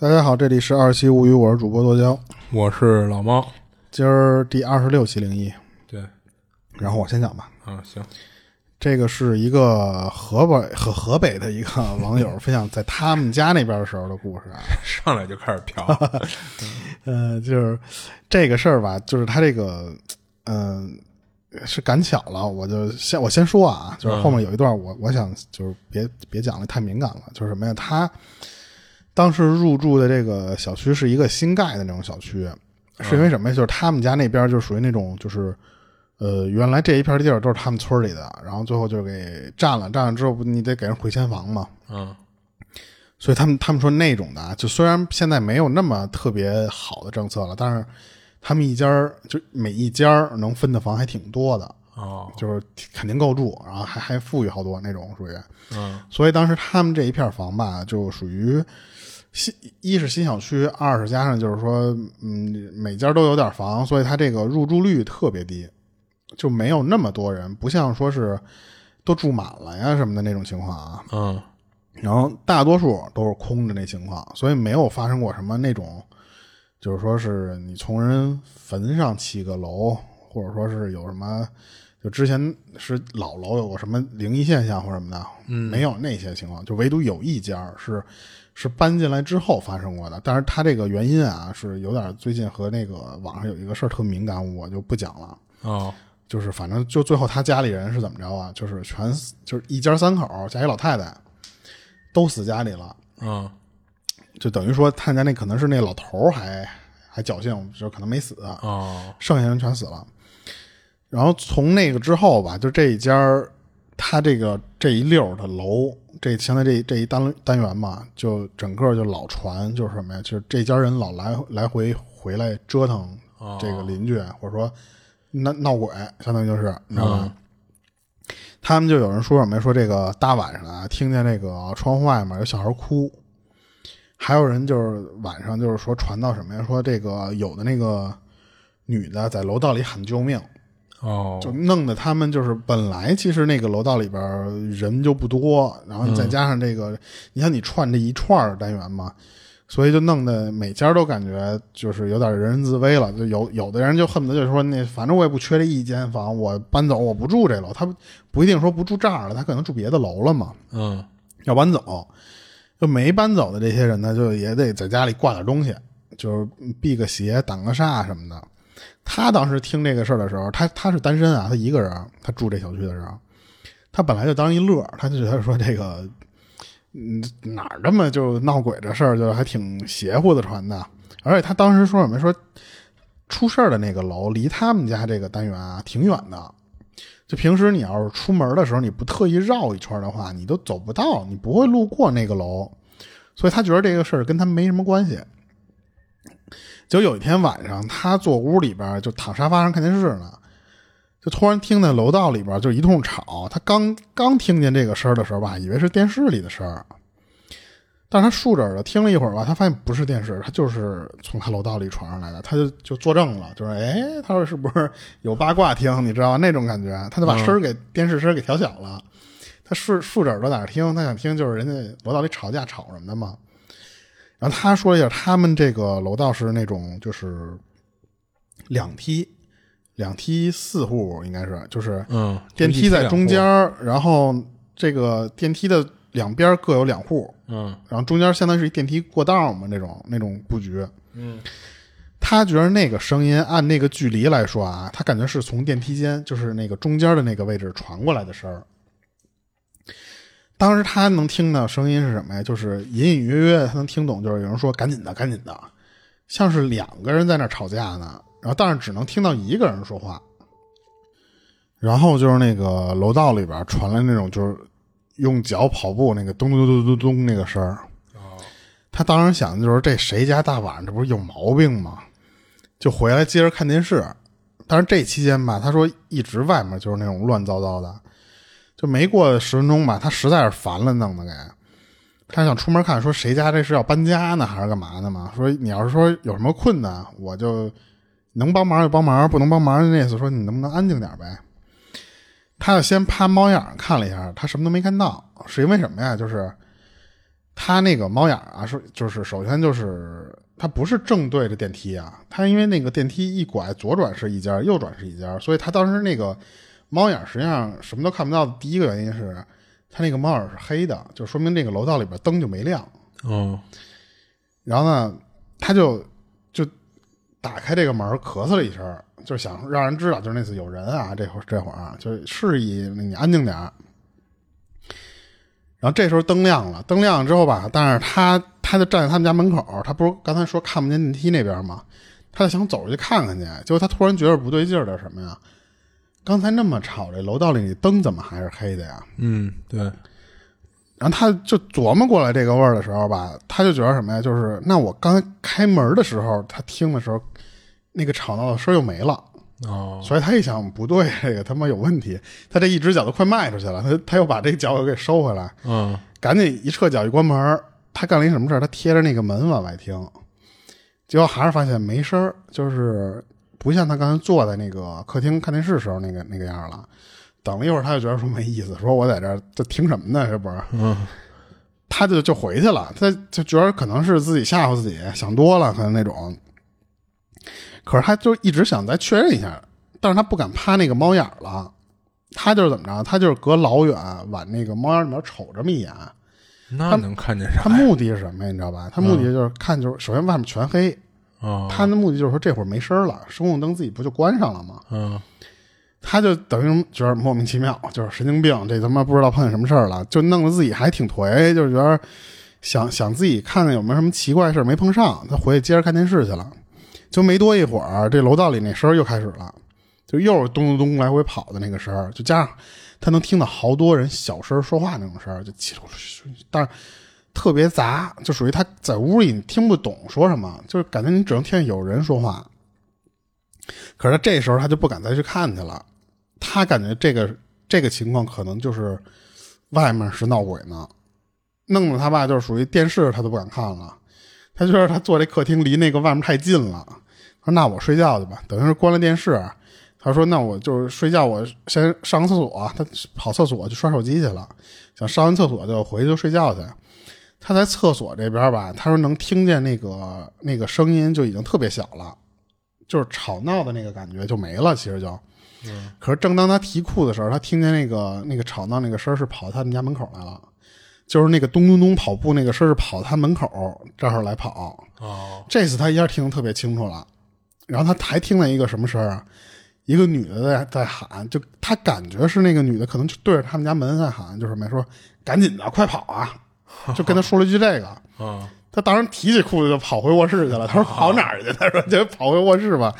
大家好，这里是二期物语，我是主播剁椒，我是老猫。今儿第二十六期灵异，对，然后我先讲吧。啊，行，这个是一个河北河河北的一个网友 分享在他们家那边的时候的故事啊。上来就开始飘。呃，就是这个事儿吧，就是他这个，嗯、是赶巧了，我就先我先说啊，就是后面有一段我我想就是别别讲了太敏感了，就是什么呀？他当时入住的这个小区是一个新盖的那种小区，是因为什么呀？就是他们家那边就属于那种就是。呃，原来这一片地儿都是他们村里的，然后最后就给占了，占了之后不你得给人回迁房嘛，嗯所以他们他们说那种的啊，就虽然现在没有那么特别好的政策了，但是他们一家儿就每一家儿能分的房还挺多的，哦，就是肯定够住，然后还还富裕好多那种属于。嗯所以当时他们这一片房吧，就属于新一是新小区，二是加上就是说，嗯，每家都有点房，所以它这个入住率特别低，就没有那么多人，不像说是都住满了呀什么的那种情况啊。嗯然后大多数都是空的那情况，所以没有发生过什么那种，就是说是你从人坟上起个楼，或者说是有什么，就之前是老楼有过什么灵异现象或什么的，嗯，没有那些情况，就唯独有一家是是搬进来之后发生过的，但是他这个原因啊是有点最近和那个网上有一个事儿特敏感，我就不讲了。哦就是反正就最后他家里人是怎么着啊？就是全就是一家三口加一老太太，都死家里了。嗯就等于说他家那可能是那老头儿还还侥幸，就可能没死，哦剩下人全死了。然后从那个之后吧，就这一家儿，他这个这一溜的楼，这现在这这一单单元嘛，就整个就老传就是什么呀？就是这家人老来来回回来折腾这个邻居，或者说闹闹鬼，相当于就是你知道吧？他们就有人说什么？说这个大晚上啊，听见那个窗户外面有小孩哭，还有人就是晚上就是说传到什么呀？说这个有的那个女的在楼道里喊救命，哦就弄得他们就是本来其实那个楼道里边人就不多，然后你再加上这个，你像你串这一串单元嘛，所以就弄得每家都感觉就是有点人人自危了。就有有的人就恨不得就是说那反正我也不缺这一间房，我搬走我不住这楼，他不一定说不住这儿了，他可能住别的楼了嘛。嗯要搬走，就没搬走的这些人呢，就也得在家里挂点东西，就是避个邪、挡个煞什么的。他当时听这个事儿的时候，他他是单身啊，他一个人，他住这小区的时候，他本来就当一乐儿，他就觉得说这个，嗯，哪儿这么就闹鬼这事儿，就还挺邪乎的传的。而且他当时说什么说，出事儿的那个楼离他们家这个单元啊挺远的，就平时你要是出门的时候，你不特意绕一圈的话，你都走不到，你不会路过那个楼，所以他觉得这个事儿跟他没什么关系。就有一天晚上，他坐屋里边就躺沙发上看电视呢，就突然听见楼道里边就一通吵。他刚刚听见这个声儿的时候吧，以为是电视里的声儿，但是他竖着耳朵听了一会儿吧，他发现不是电视，他就是从他楼道里传上来的，他就就作证了，就是哎，他说是不是有八卦听？你知道吗？那种感觉，他就把声儿给、电视声儿给调小了。他竖竖着耳朵在那儿听，他想听就是人家楼道里吵架吵什么的嘛。然后他说了一下，他们这个楼道是那种就是两梯，两梯四户应该是，就是嗯，电梯在中间然后这个电梯的两边各有两户，嗯然后中间相当于是一电梯过道嘛，那种那种布局。嗯他觉得那个声音按那个距离来说啊，他感觉是从电梯间，就是那个中间的那个位置传过来的声儿。当时他能听到声音是什么呀？就是隐隐约约他能听懂，就是有人说“赶紧的，赶紧的”，像是两个人在那儿吵架呢。然后但是只能听到一个人说话。然后就是那个楼道里边传来那种就是用脚跑步那个咚咚咚咚咚那个声儿。他当时想的就是这谁家大晚上这不是有毛病吗？就回来接着看电视。但是这期间吧，他说一直外面就是那种乱糟糟的，就没过十分钟吧，他实在是烦了，弄的给。他想出门看，说谁家这是要搬家呢，还是干嘛呢嘛？说你要是说有什么困难，我就能帮忙就帮忙，不能帮忙那意思说你能不能安静点呗？他就先趴猫眼看了一下，他什么都没看到，是因为什么呀？就是他那个猫眼啊，是就是首先就是他不是正对着电梯啊，他因为那个电梯一拐左转是一家，右转是一家，所以他当时那个猫眼实际上什么都看不到的第一个原因是他那个猫眼是黑的，就说明那个楼道里边灯就没亮。哦，然后呢，他就就打开这个门，咳嗽了一声，就是想让人知道，就是那次有人啊，这会儿这会儿啊，就是示意你安静点儿。然后这时候灯亮了，灯亮了之后吧，但是他他就站在他们家门口，他不是刚才说看不见电梯那边吗？他就想走出去看看去，结果他突然觉得不对劲儿的什么呀？刚才那么吵，这楼道里灯怎么还是黑的呀？嗯，对，然后他就琢磨过来这个味儿的时候吧，他就觉得什么呀？就是那我刚才开门的时候，他听的时候，那个吵闹的声又没了，哦，所以他一想不对，这个他妈有问题，他这一只脚都快迈出去了，他他又把这脚又给收回来，嗯，赶紧一撤脚一关门，他干了一什么事儿？他贴着那个门往外听，结果还是发现没声儿，就是不像他刚才坐在那个客厅看电视时候那个那个样了。等了一会儿，他就觉得说没意思，说我在这儿这听什么呢？是不是，嗯，他就就回去了。他就觉得可能是自己吓唬自己，想多了，可能那种。可是他就一直想再确认一下，但是他不敢趴那个猫眼儿了。他就是怎么着？他就是隔老远往那个猫眼里面瞅这么一眼。那能看见啥他？目的是什么呀？你知道吧？他目的就是看，就是首先外面全黑。哦，他的目的就是说这会儿没声了，声控灯自己不就关上了吗？嗯，他就等于觉得莫名其妙，就是神经病，这他妈不知道碰见什么事儿了，就弄得自己还挺颓，就是觉得想想自己看看有没有什么奇怪事儿没碰上，他回去接着看电视去了。就没多一会儿，这楼道里那声儿又开始了，就又是咚咚咚来回跑的那个声儿，就加上他能听到好多人小声说话那种声儿，就叽里咕噜，但是特别杂，就属于他在屋里你听不懂说什么，就是感觉你只能听见有人说话。可是这时候他就不敢再去看去了，他感觉这个这个情况可能就是外面是闹鬼呢，弄得他爸就是属于电视他都不敢看了，他觉得他坐这客厅离那个外面太近了，说那我睡觉去吧，等于是关了电视。他说：“那我就是睡觉，我先上个厕所。他跑厕所去刷手机去了，想上完厕所就回去就睡觉去。他在厕所这边吧，他说能听见那个那个声音就已经特别小了，就是吵闹的那个感觉就没了。其实就，可是正当他提裤的时候，他听见那个那个吵闹那个声是跑他们家门口来了，就是那个咚咚咚跑步那个声是跑他门口这儿来跑。哦，这次他一下听得特别清楚了，然后他还听见一个什么声啊？一个女的在在喊，就他感觉是那个女的可能就对着他们家门在喊，就是没说赶紧的快跑啊，就跟他说了一句这个。啊，他当时提起裤子就跑回卧室去了。他说跑哪儿去？他说就跑回卧室吧，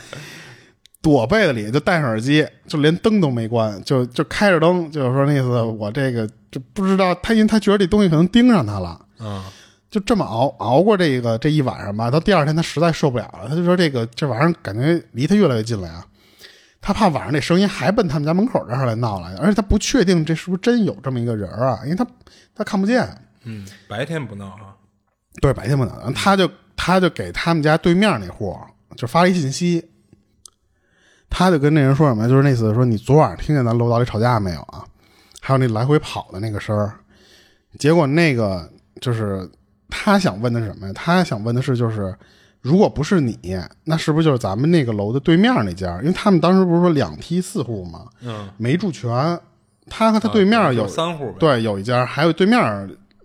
躲被子里就戴上耳机，就连灯都没关，就就开着灯，就是说那意思我这个就不知道他，因为他觉得这东西可能盯上他了。嗯，就这么熬熬过这个这一晚上吧，到第二天他实在受不了了，他就说这个这玩意儿感觉离他越来越近了呀，他怕晚上那声音还奔他们家门口这儿来闹来，而且他不确定这是不是真有这么一个人啊，因为他他看不见，嗯，白天不闹啊，对，白天不能，他就他就给他们家对面那户就发了一信息，他就跟那人说什么，就是那次说你昨晚上听见咱楼道里吵架没有啊？还有那来回跑的那个声儿，结果那个就是他想问的是什么呀？他想问的是就是。如果不是你，那是不是就是咱们那个楼的对面那家？因为他们当时不是说两梯四户吗？嗯，没住全，他和他对面有、就三户，对有一家，还有对面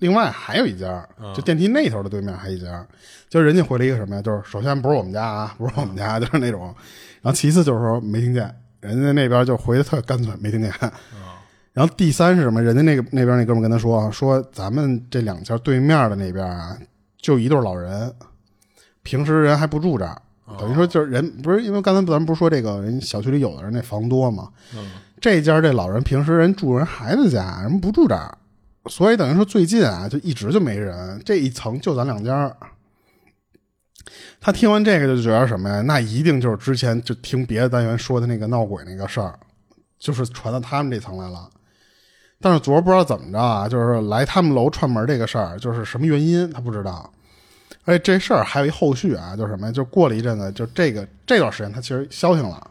另外还有一家，就电梯那头的对面还有一家。就是人家回了一个什么呀？就是首先不是我们家啊，不是我们家，就是那种。然后其次就是说没听见，人家那边就回的特干脆，没听见。然后第三是什么？人家那个那边那哥们跟他说说咱们这两家对面的那边啊，就一对老人。平时人还不住这儿，等于说就是人不是因为刚才咱们不是说这个人小区里有的人那房多嘛，这家这老人平时人住人孩子家，人不住这儿，所以等于说最近啊就一直就没人，这一层就咱两家。他听完这个就觉得什么呀？那一定就是之前就听别的单元说的那个闹鬼那个事儿，就是传到他们这层来了。但是昨儿不知道怎么着啊，就是来他们楼串门这个事儿，就是什么原因他不知道。而且这事儿还有一后续啊，就是什么？就过了一阵子，就这个这段时间他其实消停了。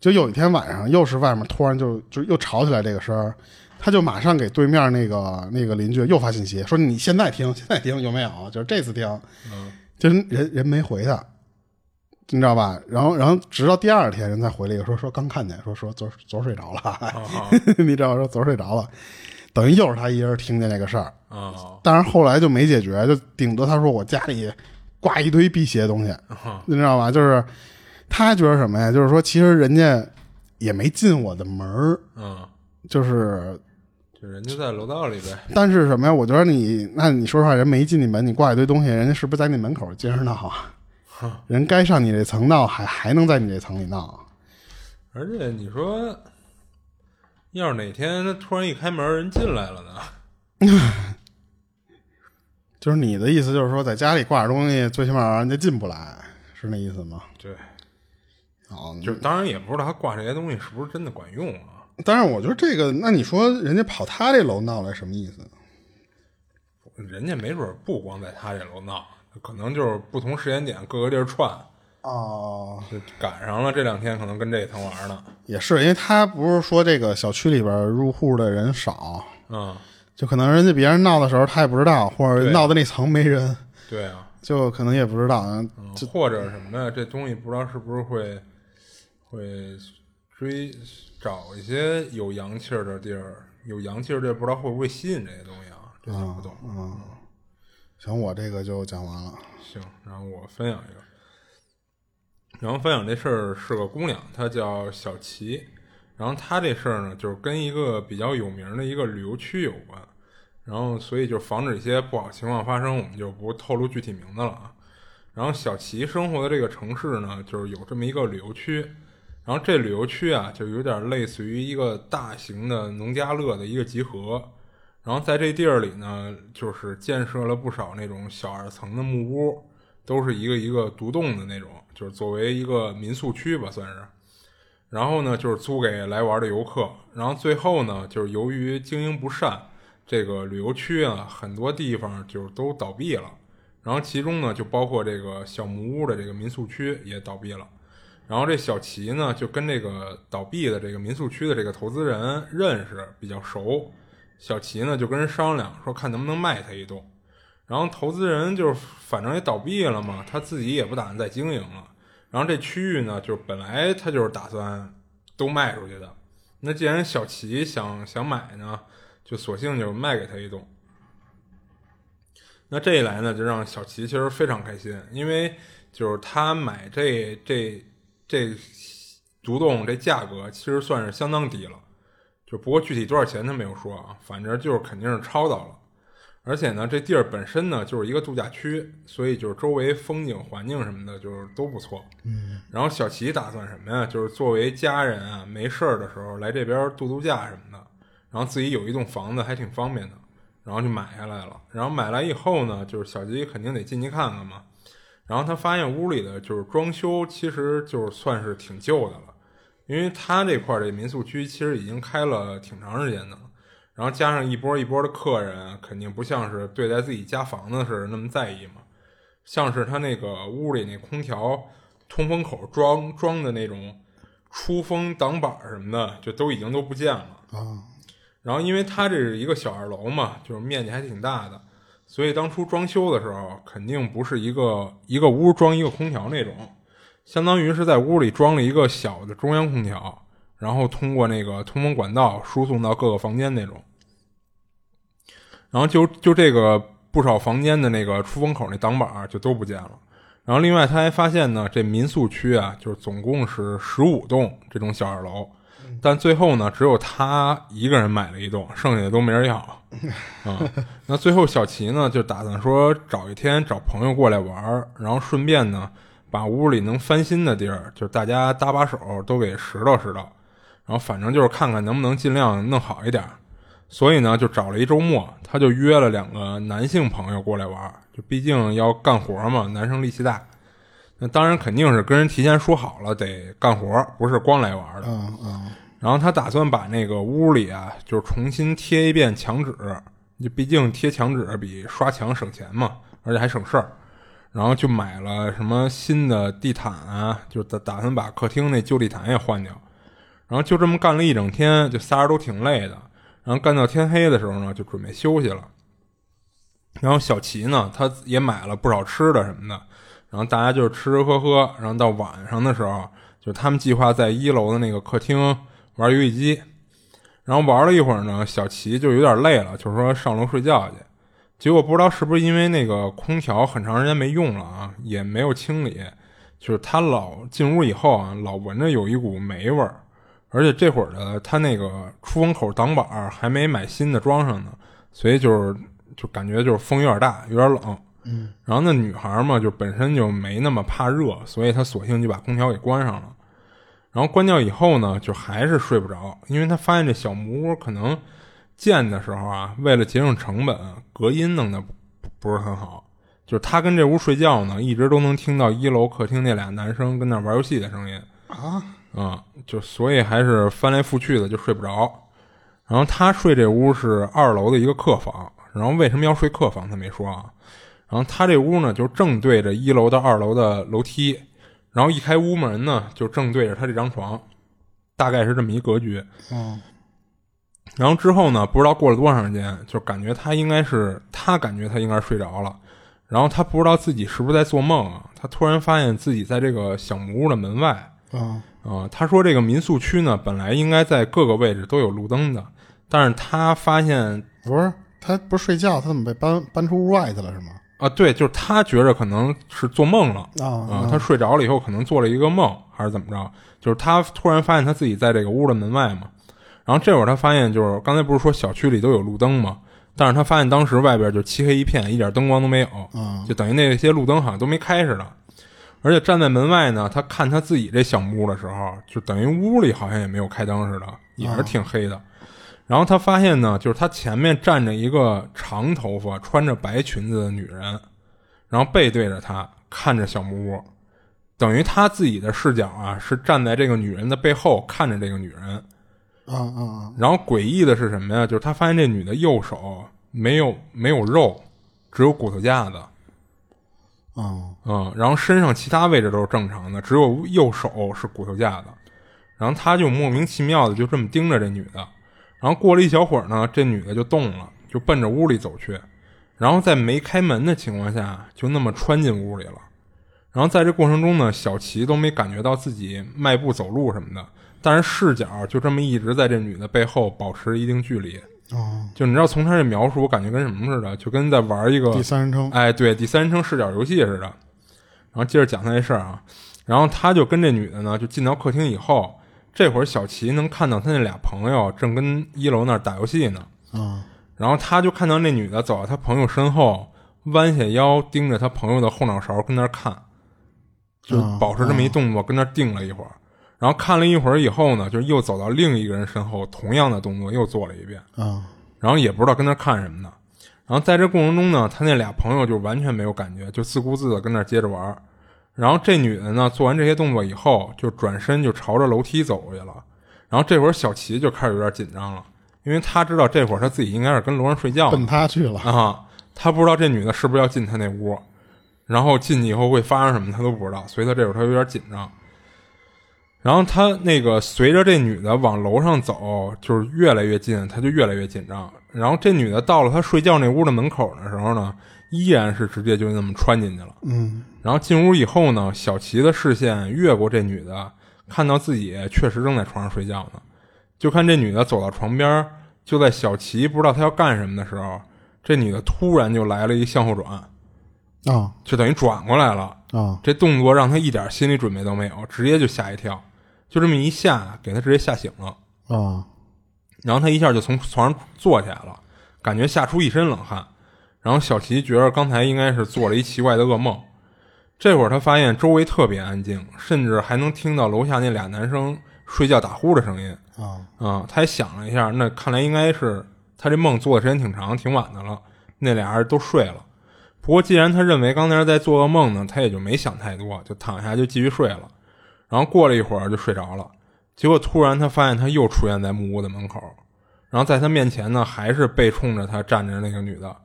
就有一天晚上，又是外面突然就就又吵起来这个声儿，他就马上给对面那个那个邻居又发信息说：“你现在听，现在听有没有？就是这次听，嗯。就是人人没回他，你知道吧？然后然后直到第二天人才回了一个说说刚看见，说说昨儿昨儿睡着了，啊 你知道说昨儿睡着了，等于又是他一人听见这个事儿。啊但是后来就没解决，就顶多他说我家里挂一堆辟邪东西，啊。你知道吧？就是他觉得什么呀？就是说其实人家也没进我的门儿，嗯，就是就人家在楼道里呗。但是什么呀？我觉得你，那你说实话，人没进你门，你挂一堆东西，人家是不是在你门口接着闹啊？人该上你这层闹，还还能在你这层里闹？而且你说，要是哪天他突然一开门，人进来了呢？就是你的意思，就是说在家里挂着东西，最起码让人家进不来，是那意思吗？对，哦，就当然也不知道他挂这些东西是不是真的管用啊。但是我觉得这个，那你说人家跑他这楼闹来什么意思？人家没准儿不光在他这楼闹，可能就是不同时间点各个地儿串，哦，就赶上了这两天，可能跟这一层玩呢。也是，因为他不是说这个小区里边入户的人少，嗯，就可能人家别人闹的时候他也不知道，或者闹的那层没人，对啊，就可能也不知道。嗯或者什么的？这东西不知道是不是会会追找一些有阳气儿的地儿，有阳气儿的地儿，不知道会不会吸引这些东西啊？这就不懂。行，我这个就讲完了。行，然后我分享一个，然后分享这事儿是个姑娘，她叫小琪，然后她这事儿呢，就是跟一个比较有名的一个旅游区有关，然后所以就防止一些不好情况发生，我们就不透露具体名字了啊。然后小琪生活的这个城市呢，就是有这么一个旅游区，然后这旅游区啊，就有点类似于一个大型的农家乐的一个集合。然后在这地儿里呢，就是建设了不少那种小二层的木屋，都是一个一个独栋的那种，就是作为一个民宿区吧，算是。然后呢，就是租给来玩的游客。然后最后呢，就是由于经营不善，这个旅游区啊，很多地方就是都倒闭了。然后其中呢，就包括这个小木屋的这个民宿区也倒闭了。然后这小齐呢，就跟这个倒闭的这个民宿区的这个投资人认识，比较熟。小齐呢就跟人商量说，看能不能卖他一栋。然后投资人就是反正也倒闭了嘛，他自己也不打算再经营了。然后这区域呢，就是本来他就是打算都卖出去的。那既然小齐想想买呢，就索性就卖给他一栋。那这一来呢，就让小齐其实非常开心，因为就是他买这这这独栋这价格其实算是相当低了，就不过具体多少钱他没有说啊，反正就是肯定是超到了。而且呢，这地儿本身呢就是一个度假区，所以就是周围风景环境什么的，就是都不错。嗯。然后小齐打算什么呀？就是作为家人啊，没事儿的时候来这边度度假什么的，然后自己有一栋房子还挺方便的，然后就买下来了。然后买来以后呢，就是小齐肯定得进去看看嘛。然后他发现屋里的就是装修，其实就是算是挺旧的了，因为他这块儿这民宿区其实已经开了挺长时间的了。然后加上一波一波的客人，肯定不像是对待自己家房子似的那么在意嘛。像是他那个屋里那空调通风口装装的那种出风挡板什么的，就都已经都不见了。啊，然后因为他这是一个小二楼嘛，就是面积还挺大的，所以当初装修的时候，肯定不是一个一个屋装一个空调那种，相当于是在屋里装了一个小的中央空调，然后通过那个通风管道输送到各个房间那种。然后就就这个不少房间的那个出风口那挡板就都不见了。然后另外他还发现呢，这民宿区啊，就是总共是十五栋这种小二楼，但最后呢，只有他一个人买了一栋，剩下的都没人要。啊、那最后小齐呢，就打算说找一天找朋友过来玩儿，然后顺便呢，把屋里能翻新的地儿，就是大家搭把手都给拾掇拾掇，然后反正就是看看能不能尽量弄好一点儿。所以呢，就找了一周末，他就约了两个男性朋友过来玩儿，就毕竟要干活嘛，男生力气大。那当然肯定是跟人提前说好了得干活，不是光来玩的。嗯嗯，然后他打算把那个屋里啊，就是重新贴一遍墙纸，就毕竟贴墙纸比刷墙省钱嘛，而且还省事儿。然后就买了什么新的地毯啊，就打打算把客厅那旧地毯也换掉。然后就这么干了一整天，就仨人都挺累的。然后干到天黑的时候呢，就准备休息了。然后小齐呢，他也买了不少吃的什么的，然后大家就是吃吃喝喝。然后到晚上的时候，就他们计划在一楼的那个客厅玩游戏机。然后玩了一会儿呢，小齐就有点累了，就是说上楼睡觉去。结果不知道是不是因为那个空调很长时间没用了啊，也没有清理，就是他老进屋以后啊，老闻着有一股霉味儿。而且这会儿的他那个出风口挡板还没买新的装上呢，所以就是就感觉就是风有点大，有点冷。嗯，然后那女孩嘛，就本身就没那么怕热，所以她索性就把空调给关上了。然后关掉以后呢，就还是睡不着，因为他发现这小木屋可能建的时候啊，为了节省成本，隔音弄得不是很好。就是他跟这屋睡觉呢，一直都能听到一楼客厅那俩男生跟那玩游戏的声音啊。啊，就所以还是翻来覆去的就睡不着。然后他睡这屋是二楼的一个客房，然后为什么要睡客房他没说啊。然后他这屋呢就正对着一楼到二楼的楼梯，然后一开屋门呢就正对着他这张床，大概是这么一格局。嗯。然后之后呢，不知道过了多长时间，就感觉他应该是他感觉他应该是睡着了，然后他不知道自己是不是在做梦啊，他突然发现自己在这个小木屋的门外。啊。啊，他说这个民宿区呢，本来应该在各个位置都有路灯的，但是他发现不是他不是睡觉，他怎么被搬搬出屋外去了是吗？啊，对，就是他觉着可能是做梦了啊，他睡着了以后可能做了一个梦还是怎么着，就是他突然发现他自己在这个屋的门外嘛，然后这会儿他发现就是刚才不是说小区里都有路灯嘛？但是他发现当时外边就漆黑一片，一点灯光都没有，就等于那些路灯好像都没开似的。而且站在门外呢，他看他自己这小木屋的时候，就等于屋里好像也没有开灯似的，也是挺黑的。然后他发现呢，就是他前面站着一个长头发、穿着白裙子的女人，然后背对着他看着小木屋，等于他自己的视角啊是站在这个女人的背后看着这个女人。啊啊啊！然后诡异的是什么呀？就是他发现这女的右手没有没有肉，只有骨头架子。嗯嗯，然后身上其他位置都是正常的，只有右手是骨头架子。然后他就莫名其妙的就这么盯着这女的。然后过了一小会儿呢，这女的就动了，就奔着屋里走去。然后在没开门的情况下，就那么穿进屋里了。然后在这过程中呢，小齐都没感觉到自己迈步走路什么的，但是视角就这么一直在这女的背后保持一定距离。哦，就你知道，从他这描述，我感觉跟什么似的，就跟在玩一个第三人称，哎，对，第三人称视角游戏似的。然后接着讲他这事儿啊，然后他就跟这女的呢，就进到客厅以后，这会儿小齐能看到他那俩朋友正跟一楼那儿打游戏呢。嗯，然后他就看到那女的走到他朋友身后，弯下腰盯着他朋友的后脑勺跟那儿看，就保持这么一动作，跟那儿定了一会儿。然后看了一会儿以后呢，就又走到另一个人身后，同样的动作又做了一遍。啊，然后也不知道跟那儿看什么呢。然后在这过程中呢，他那俩朋友就完全没有感觉，就自顾自的跟那儿接着玩。然后这女的呢，做完这些动作以后，就转身就朝着楼梯走过去了。然后这会儿小齐就开始有点紧张了，因为他知道这会儿他自己应该是跟楼上睡觉，奔他去了啊。他不知道这女的是不是要进他那屋，然后进去以后会发生什么，他都不知道，所以他这会儿他有点紧张。然后他那个随着这女的往楼上走，就是越来越近，他就越来越紧张。然后这女的到了他睡觉那屋的门口的时候呢，依然是直接就那么穿进去了。嗯。然后进屋以后呢，小齐的视线越过这女的，看到自己确实正在床上睡觉呢。就看这女的走到床边，就在小齐不知道她要干什么的时候，这女的突然就来了一向后转，啊，就等于转过来了。啊，这动作让他一点心理准备都没有，直接就吓一跳。就这么一下，给他直接吓醒了啊！然后他一下就从床上坐起来了，感觉吓出一身冷汗。然后小齐觉得刚才应该是做了一奇怪的噩梦。这会儿他发现周围特别安静，甚至还能听到楼下那俩男生睡觉打呼的声音啊啊！他还想了一下，那看来应该是他这梦做的时间挺长、挺晚的了。那俩人都睡了。不过既然他认为刚才在做噩梦呢，他也就没想太多，就躺下就继续睡了。然后过了一会儿就睡着了，结果突然他发现他又出现在木屋的门口，然后在他面前呢还是背冲着他站着那个女的，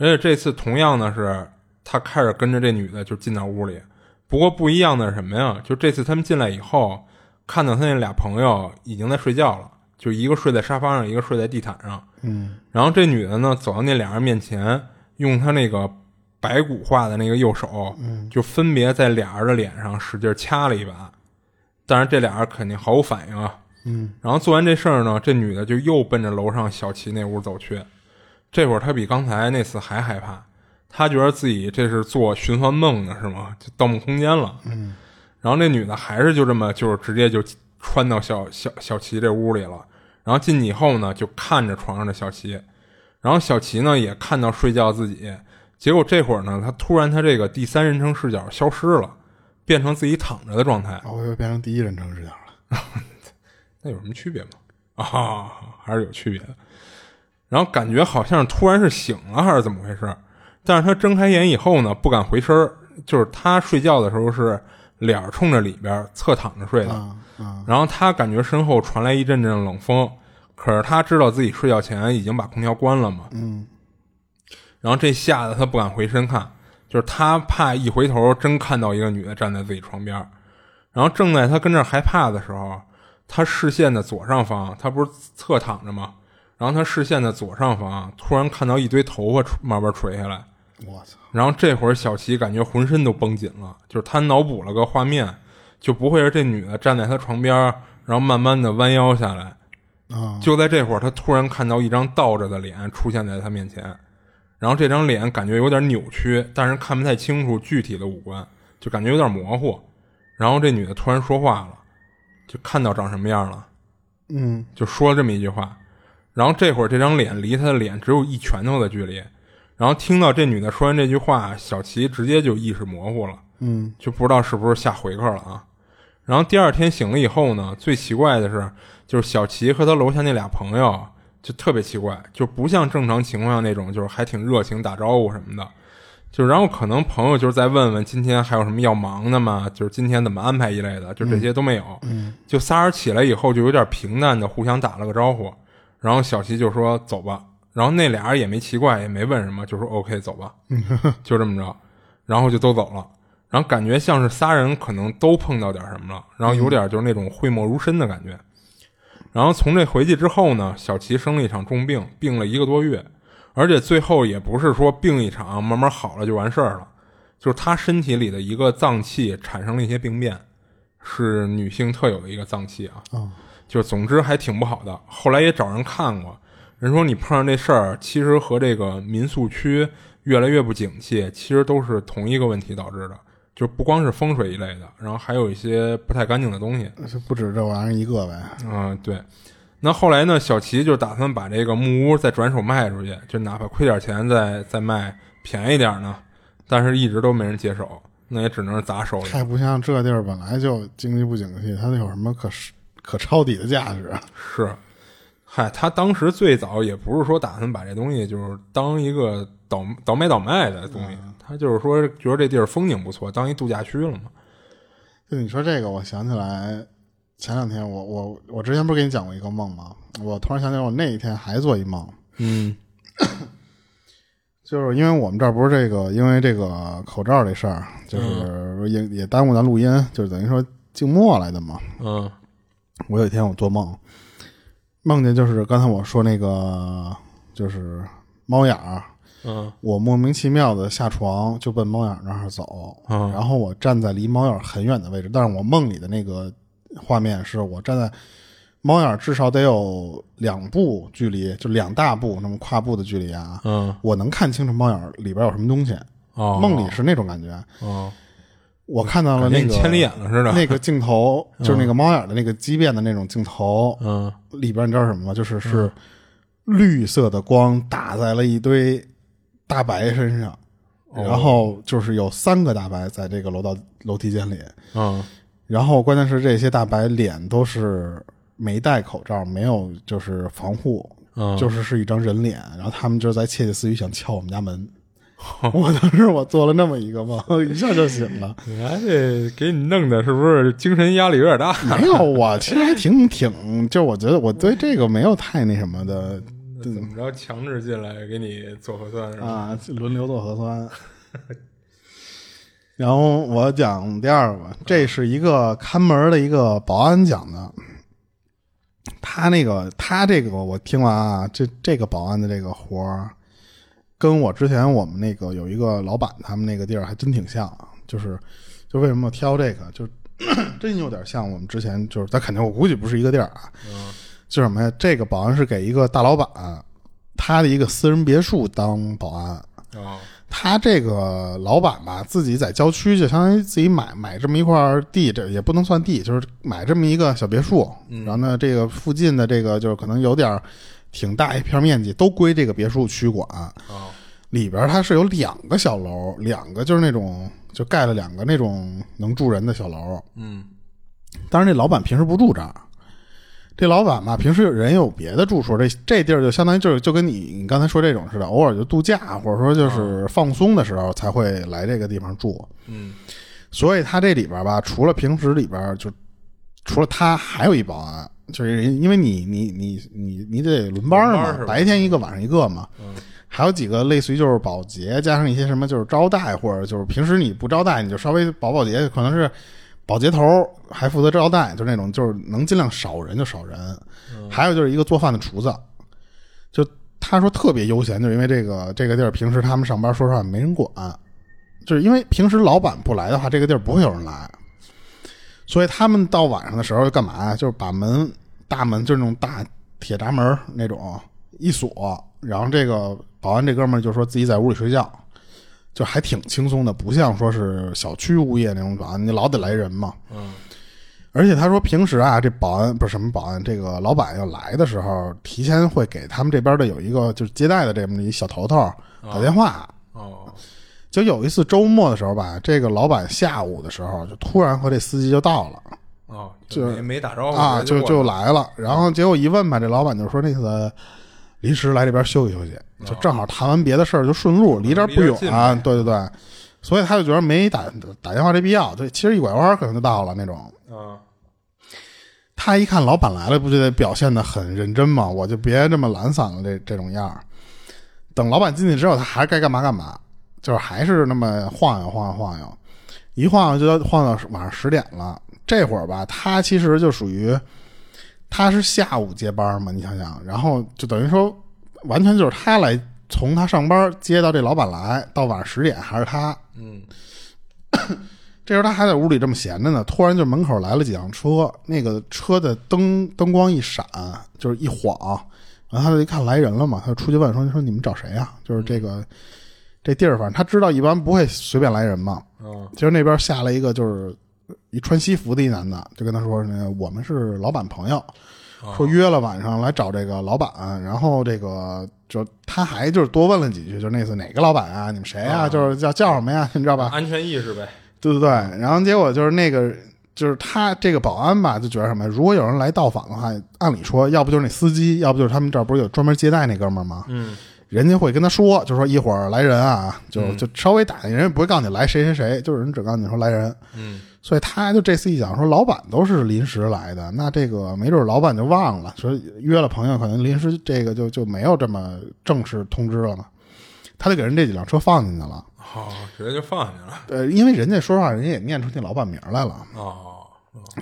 而且这次同样的是他开始跟着这女的就进到屋里，不过不一样的是什么呀？就这次他们进来以后，看到他那俩朋友已经在睡觉了，就一个睡在沙发上，一个睡在地毯上。嗯，然后这女的呢，走到那俩人面前，用她那个白骨化的那个右手，就分别在俩人的脸上使劲掐了一把。但是这俩人肯定毫无反应啊。嗯，然后做完这事儿呢，这女的就又奔着楼上小齐那屋走去。这会儿他比刚才那次还害怕，他觉得自己这是做循环梦呢，是吗？就盗梦空间了。嗯，然后那女的还是就这么就是直接就穿到小小小齐这屋里了。然后进去以后呢，就看着床上的小齐，然后小齐呢也看到睡觉自己。结果这会儿呢，他突然他这个第三人称视角消失了，变成自己躺着的状态。我又变成第一人称视角了。那有什么区别吗？啊，还是有区别的。然后感觉好像突然是醒了，还是怎么回事？但是他睁开眼以后呢，不敢回身儿，就是他睡觉的时候是脸冲着里边，侧躺着睡的。然后他感觉身后传来一阵阵冷风，可是他知道自己睡觉前已经把空调关了嘛。嗯然后这吓得他不敢回身看，就是他怕一回头真看到一个女的站在自己床边儿。然后正在他跟这儿害怕的时候，他视线的左上方，他不是侧躺着吗？然后他视线的左上方突然看到一堆头发慢慢垂下来，我操！然后这会儿小齐感觉浑身都绷紧了，就是他脑补了个画面，就不会是这女的站在他床边儿，然后慢慢的弯腰下来。啊，就在这会儿，他突然看到一张倒着的脸出现在他面前，然后这张脸感觉有点扭曲，但是看不太清楚具体的五官，就感觉有点模糊。然后这女的突然说话了，就看到长什么样了，嗯就说了这么一句话。然后这会儿这张脸离他的脸只有一拳头的距离，然后听到这女的说完这句话，小齐直接就意识模糊了。嗯就不知道是不是下回客了啊。然后第二天醒了以后呢，最奇怪的是，就是小齐和他楼下那俩朋友就特别奇怪，就不像正常情况下那种，就是还挺热情打招呼什么的。就然后可能朋友就是在问问今天还有什么要忙的吗？就是今天怎么安排一类的，就这些都没有。嗯就仨人起来以后就有点平淡的互相打了个招呼，然后小齐就说走吧，然后那俩人也没奇怪，也没问什么，就说 OK 走吧，就这么着，然后就都走了。然后感觉像是仨人可能都碰到点什么了，然后有点就是那种讳莫如深的感觉。然后从这回去之后呢，小齐生了一场重病，病了一个多月，而且最后也不是说病一场慢慢好了就完事儿了，就是他身体里的一个脏器产生了一些病变，是女性特有的一个脏器啊。啊就总之还挺不好的。后来也找人看过，人说你碰上这事儿，其实和这个民宿区越来越不景气，其实都是同一个问题导致的。就不光是风水一类的，然后还有一些不太干净的东西。就不止这玩意儿一个呗。嗯，对。那后来呢，小齐就打算把这个木屋再转手卖出去，就哪怕亏点钱再再卖便宜点呢。但是一直都没人接手，那也只能是砸手里。太不像这地儿本来就经济不景气，它有什么可可抄底的价值啊？是，嗨，他当时最早也不是说打算把这东西就是当一个倒倒买倒卖的东西，他就是说觉得这地儿风景不错，当一度假区了嘛。就你说这个，我想起来，前两天我我我之前不是给你讲过一个梦吗？我突然想起来，我那一天还做一梦，嗯 就是因为我们这儿不是这个，因为这个口罩这事儿，就是也也耽误咱录音，就是等于说静默来的嘛。嗯我有一天我做梦，梦见就是刚才我说那个，就是猫眼儿，嗯。我莫名其妙的下床就奔猫眼儿那儿走，嗯。然后我站在离猫眼儿很远的位置，但是我梦里的那个画面是我站在猫眼儿至少得有两步距离，就两大步那么跨步的距离啊，嗯。我能看清楚猫眼儿里边有什么东西，哦，梦里是那种感觉。哦，我看到了那个千里眼了似的。那个镜头，就是那个猫眼儿的那个畸变的那种镜头，嗯里边你知道什么吗？就是是绿色的光打在了一堆大白身上，哦然后就是有三个大白在这个楼道楼梯间里，嗯然后关键是这些大白脸都是没戴口罩，没有就是防护，嗯，就是是一张人脸，然后他们就在窃窃私语想敲我们家门。我当时我做了那么一个梦，一下就醒了。你还得给你弄的是不是精神压力有点大？没有，我其实还挺挺，就我觉得我对这个没有太那什么的怎么着强制进来给你做核酸是吧？啊，轮流做核酸。然后我讲第二个，这是一个看门的一个保安讲的。他那个他这个我听完啊，这这个保安的这个活儿，跟我之前我们那个有一个老板他们那个地儿还真挺像，就是就为什么挑这个，就 真有点像我们之前就是，咱肯定我估计不是一个地儿啊，嗯就什么呀？这个保安是给一个大老板他的一个私人别墅当保安，哦他这个老板吧，自己在郊区就相当于自己买买这么一块地，这也不能算地，就是买这么一个小别墅。然后呢，这个附近的这个就是可能有点挺大一片面积，都归这个别墅区管。哦里边它是有两个小楼，两个就是那种就盖了两个那种能住人的小楼。嗯当然，这老板平时不住这儿。这老板吧，平时有人有别的住处，这这地儿就相当于就是就跟你你刚才说这种似的，偶尔就度假或者说就是放松的时候才会来这个地方住。嗯所以他这里边吧，除了平时里边就除了他，还有一保安，就是因为你你你你你得轮班嘛，班白天一个晚上一个嘛。嗯还有几个类似于就是保洁，加上一些什么就是招待，或者就是平时你不招待，你就稍微保保洁，可能是保洁头还负责招待，就那种就是能尽量少人就少人。还有就是一个做饭的厨子，就他说特别悠闲，就是因为这个这个地儿平时他们上班说实话没人管，就是因为平时老板不来的话，这个地儿不会有人来，所以他们到晚上的时候干嘛呀？就是把门大门就是那种大铁闸门那种一锁，然后这个保安这哥们儿就说自己在屋里睡觉，就还挺轻松的，不像说是小区物业那种保安，你老得来人嘛。嗯而且他说平时啊，这保安不是什么保安，这个老板要来的时候，提前会给他们这边的有一个就是接待的这么一小头头打电话。哦就有一次周末的时候吧，这个老板下午的时候就突然和这司机就到了哦，就没没打招呼啊，就就来了。然后结果一问吧，这老板就说那个临时来这边休息休息，就正好谈完别的事儿就顺路，离这儿不远。啊对对对，所以他就觉得没打打电话这必要，对，其实一拐弯可能就到了那种。啊他一看老板来了，不就得表现的很认真吗？我就别这么懒散了，这这种样儿。等老板进去之后，他还是该干嘛干嘛，就是还是那么晃悠晃悠晃悠，一晃悠就到晃到晚上十点了。这会儿吧，他其实就属于他是下午接班嘛，你想想，然后就等于说完全就是他来从他上班接到这老板来，到晚上十点还是他。嗯这时候他还在屋里这么闲着呢，突然就门口来了几辆车，那个车的灯灯光一闪，就是一晃，然后他就一看来人了嘛，他就出去问说：“说你们找谁呀、就是这个这地儿，反正他知道一般不会随便来人嘛。嗯其实那边下来一个就是一穿西服的一男的，就跟他说：“那个我们是老板朋友，说约了晚上来找这个老板，然后这个就他还就是多问了几句，就是那次哪个老板啊，你们谁啊？就是叫叫什么呀？你知道吧？安全意识呗。对对对，然后结果就是那个，就是他这个保安吧，就觉得什么？如果有人来到访的话，按理说，要不就是那司机，要不就是他们这儿不是有专门接待那哥们儿吗？嗯人家会跟他说，就说一会儿来人啊，就就稍微打听，人家不会告诉你来谁谁谁，就是人只告诉你说来人。嗯所以他就这次一讲说，老板都是临时来的，那这个没准老板就忘了，说约了朋友，可能临时这个就就没有这么正式通知了嘛。他就给人这几辆车放进去了，哦，直接就放下去了。呃，因为人家说实话，人家也念出那老板名来了。哦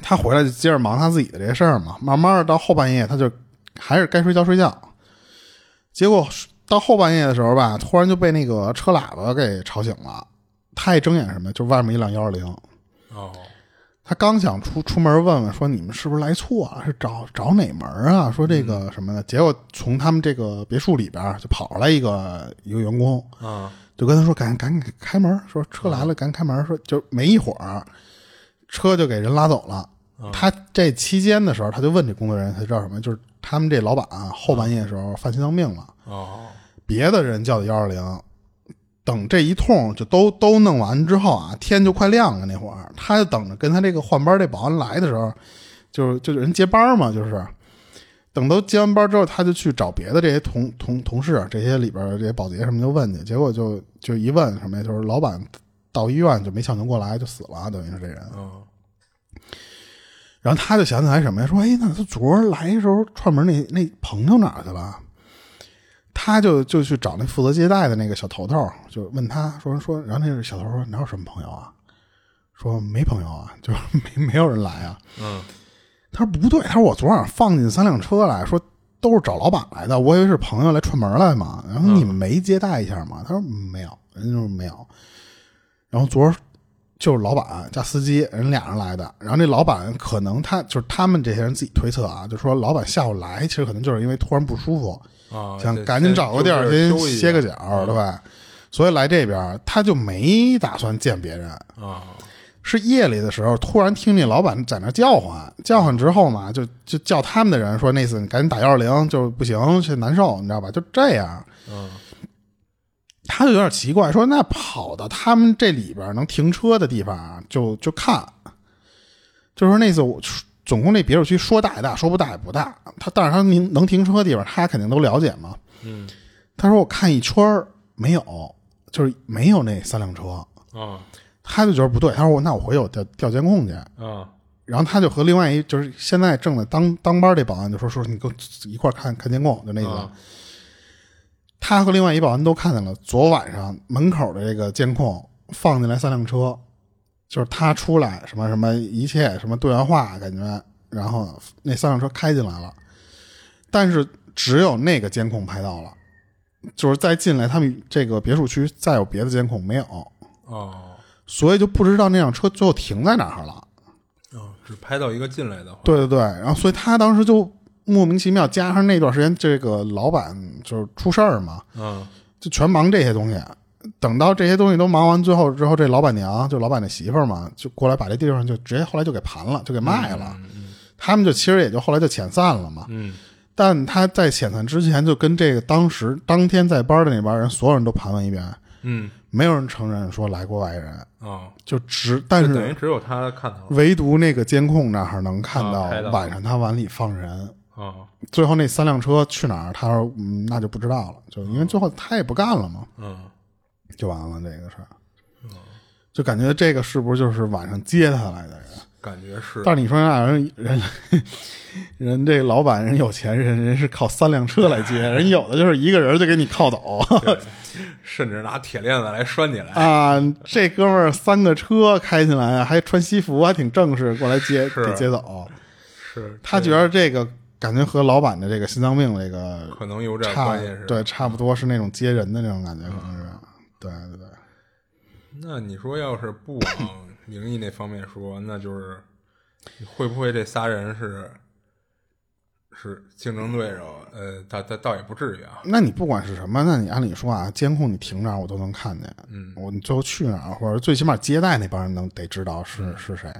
他回来就接着忙他自己的这些事儿嘛，慢慢的到后半夜，他就还是该睡觉睡觉。结果到后半夜的时候吧，突然就被那个车喇叭给吵醒了。他一睁眼什么，就外面一辆幺二零。哦他刚想出出门问问说你们是不是来错了，是找找哪门啊？说这个什么的，结果从他们这个别墅里边就跑出来一个一个员工，啊就跟他说赶赶紧开门，说车来了，赶紧开门。说就没一会儿，车就给人拉走了。他这期间的时候，他就问这工作人员，他知道什么？就是他们这老板啊，后半夜的时候犯心脏病了，哦别的人叫的幺二零。等这一通就都都弄完之后啊，天就快亮了。那会儿，他就等着跟他这个换班这保安来的时候，就是就是人接班嘛，就是等都接完班之后，他就去找别的这些同同同事，这些里边这些保洁什么就问去，结果就就一问什么呀，就是老板到医院就没抢救过来就死了，等于是这人。哦然后他就想起来什么呀？说，哎，那他昨儿来的时候串门那那朋友哪儿去了？他就就去找那负责接待的那个小头头，就问他说说，然后那个小头说哪有什么朋友啊？说没朋友啊，就是 没没有人来啊。嗯他说不对，他说我昨晚上放进三辆车来说都是找老板来的，我以为是朋友来串门来嘛。然后你们没接待一下吗？他说没有，人家说没有。然后昨儿就是老板加司机人俩人来的，然后那老板可能他就是他们这些人自己推测啊，就说老板下午来，其实可能就是因为突然不舒服，啊，想赶紧找个地儿先歇个脚，对吧？所以来这边他就没打算见别人。啊，是夜里的时候，突然听见老板在那叫唤，叫唤之后嘛，就就叫他们的人说：“那次你赶紧打幺二零，就是不行，是难受，你知道吧？”就这样，嗯他就有点奇怪，说：“那跑到他们这里边能停车的地方啊，就就看，就说那次我总共那别墅区说大也大，说不大也不大，他但是他能能停车的地方，他肯定都了解嘛。嗯他说我看一圈儿没有，就是没有那三辆车，啊他就觉得不对，他说我那我回去我调调监控去。”啊然后他就和另外一就是现在正在当当班这保安就说说你跟我一块看看监控，就那意思。啊他和另外一保安都看见了，昨晚上门口的这个监控放进来三辆车，就是他出来什么什么一切什么多元化感觉，然后那三辆车开进来了，但是只有那个监控拍到了，就是再进来他们这个别墅区再有别的监控没有，哦所以就不知道那辆车最后停在哪儿了。哦，只拍到一个进来的话，对对对，然后所以他当时就莫名其妙，加上那段时间这个老板就是出事儿嘛，嗯就全忙这些东西。等到这些东西都忙完最后之后，这老板娘就老板的媳妇儿嘛，就过来把这地方就直接后来就给盘了，就给卖了。嗯他们就其实也就后来就遣散了嘛。嗯。但他在遣散之前，就跟这个当时当天在班的那帮人，所有人都盘问一遍，嗯。没有人承认说来过外人，哦，就只但是等于是只有他看到了。唯独那个监控那儿能看到晚上他碗里放人。哦。最后那三辆车去哪儿？他说嗯，那就不知道了，就因为最后他也不干了嘛，嗯就完了这个事儿。就感觉这个是不是就是晚上接他来的人？感觉是但是你说那人人 人这老板人有钱人，人是靠三辆车来接，人有的就是一个人就给你靠走甚至拿铁链子来拴起来啊。这哥们儿三个车开进来，还穿西服，还挺正式，过来接接走。是他觉得这个感觉和老板的这个心脏病这个可能有点关系是对，差不多是那种接人的那种感觉，可能是。对对对，那你说要是不往灵异那方面说，那就是会不会这仨人是是竞争对手？呃，倒倒倒也不至于啊。那你不管是什么，那你按理说啊，监控你停哪儿我都能看见。嗯，我你最后去哪儿，或者最起码接待那帮人能得知道是、嗯是谁，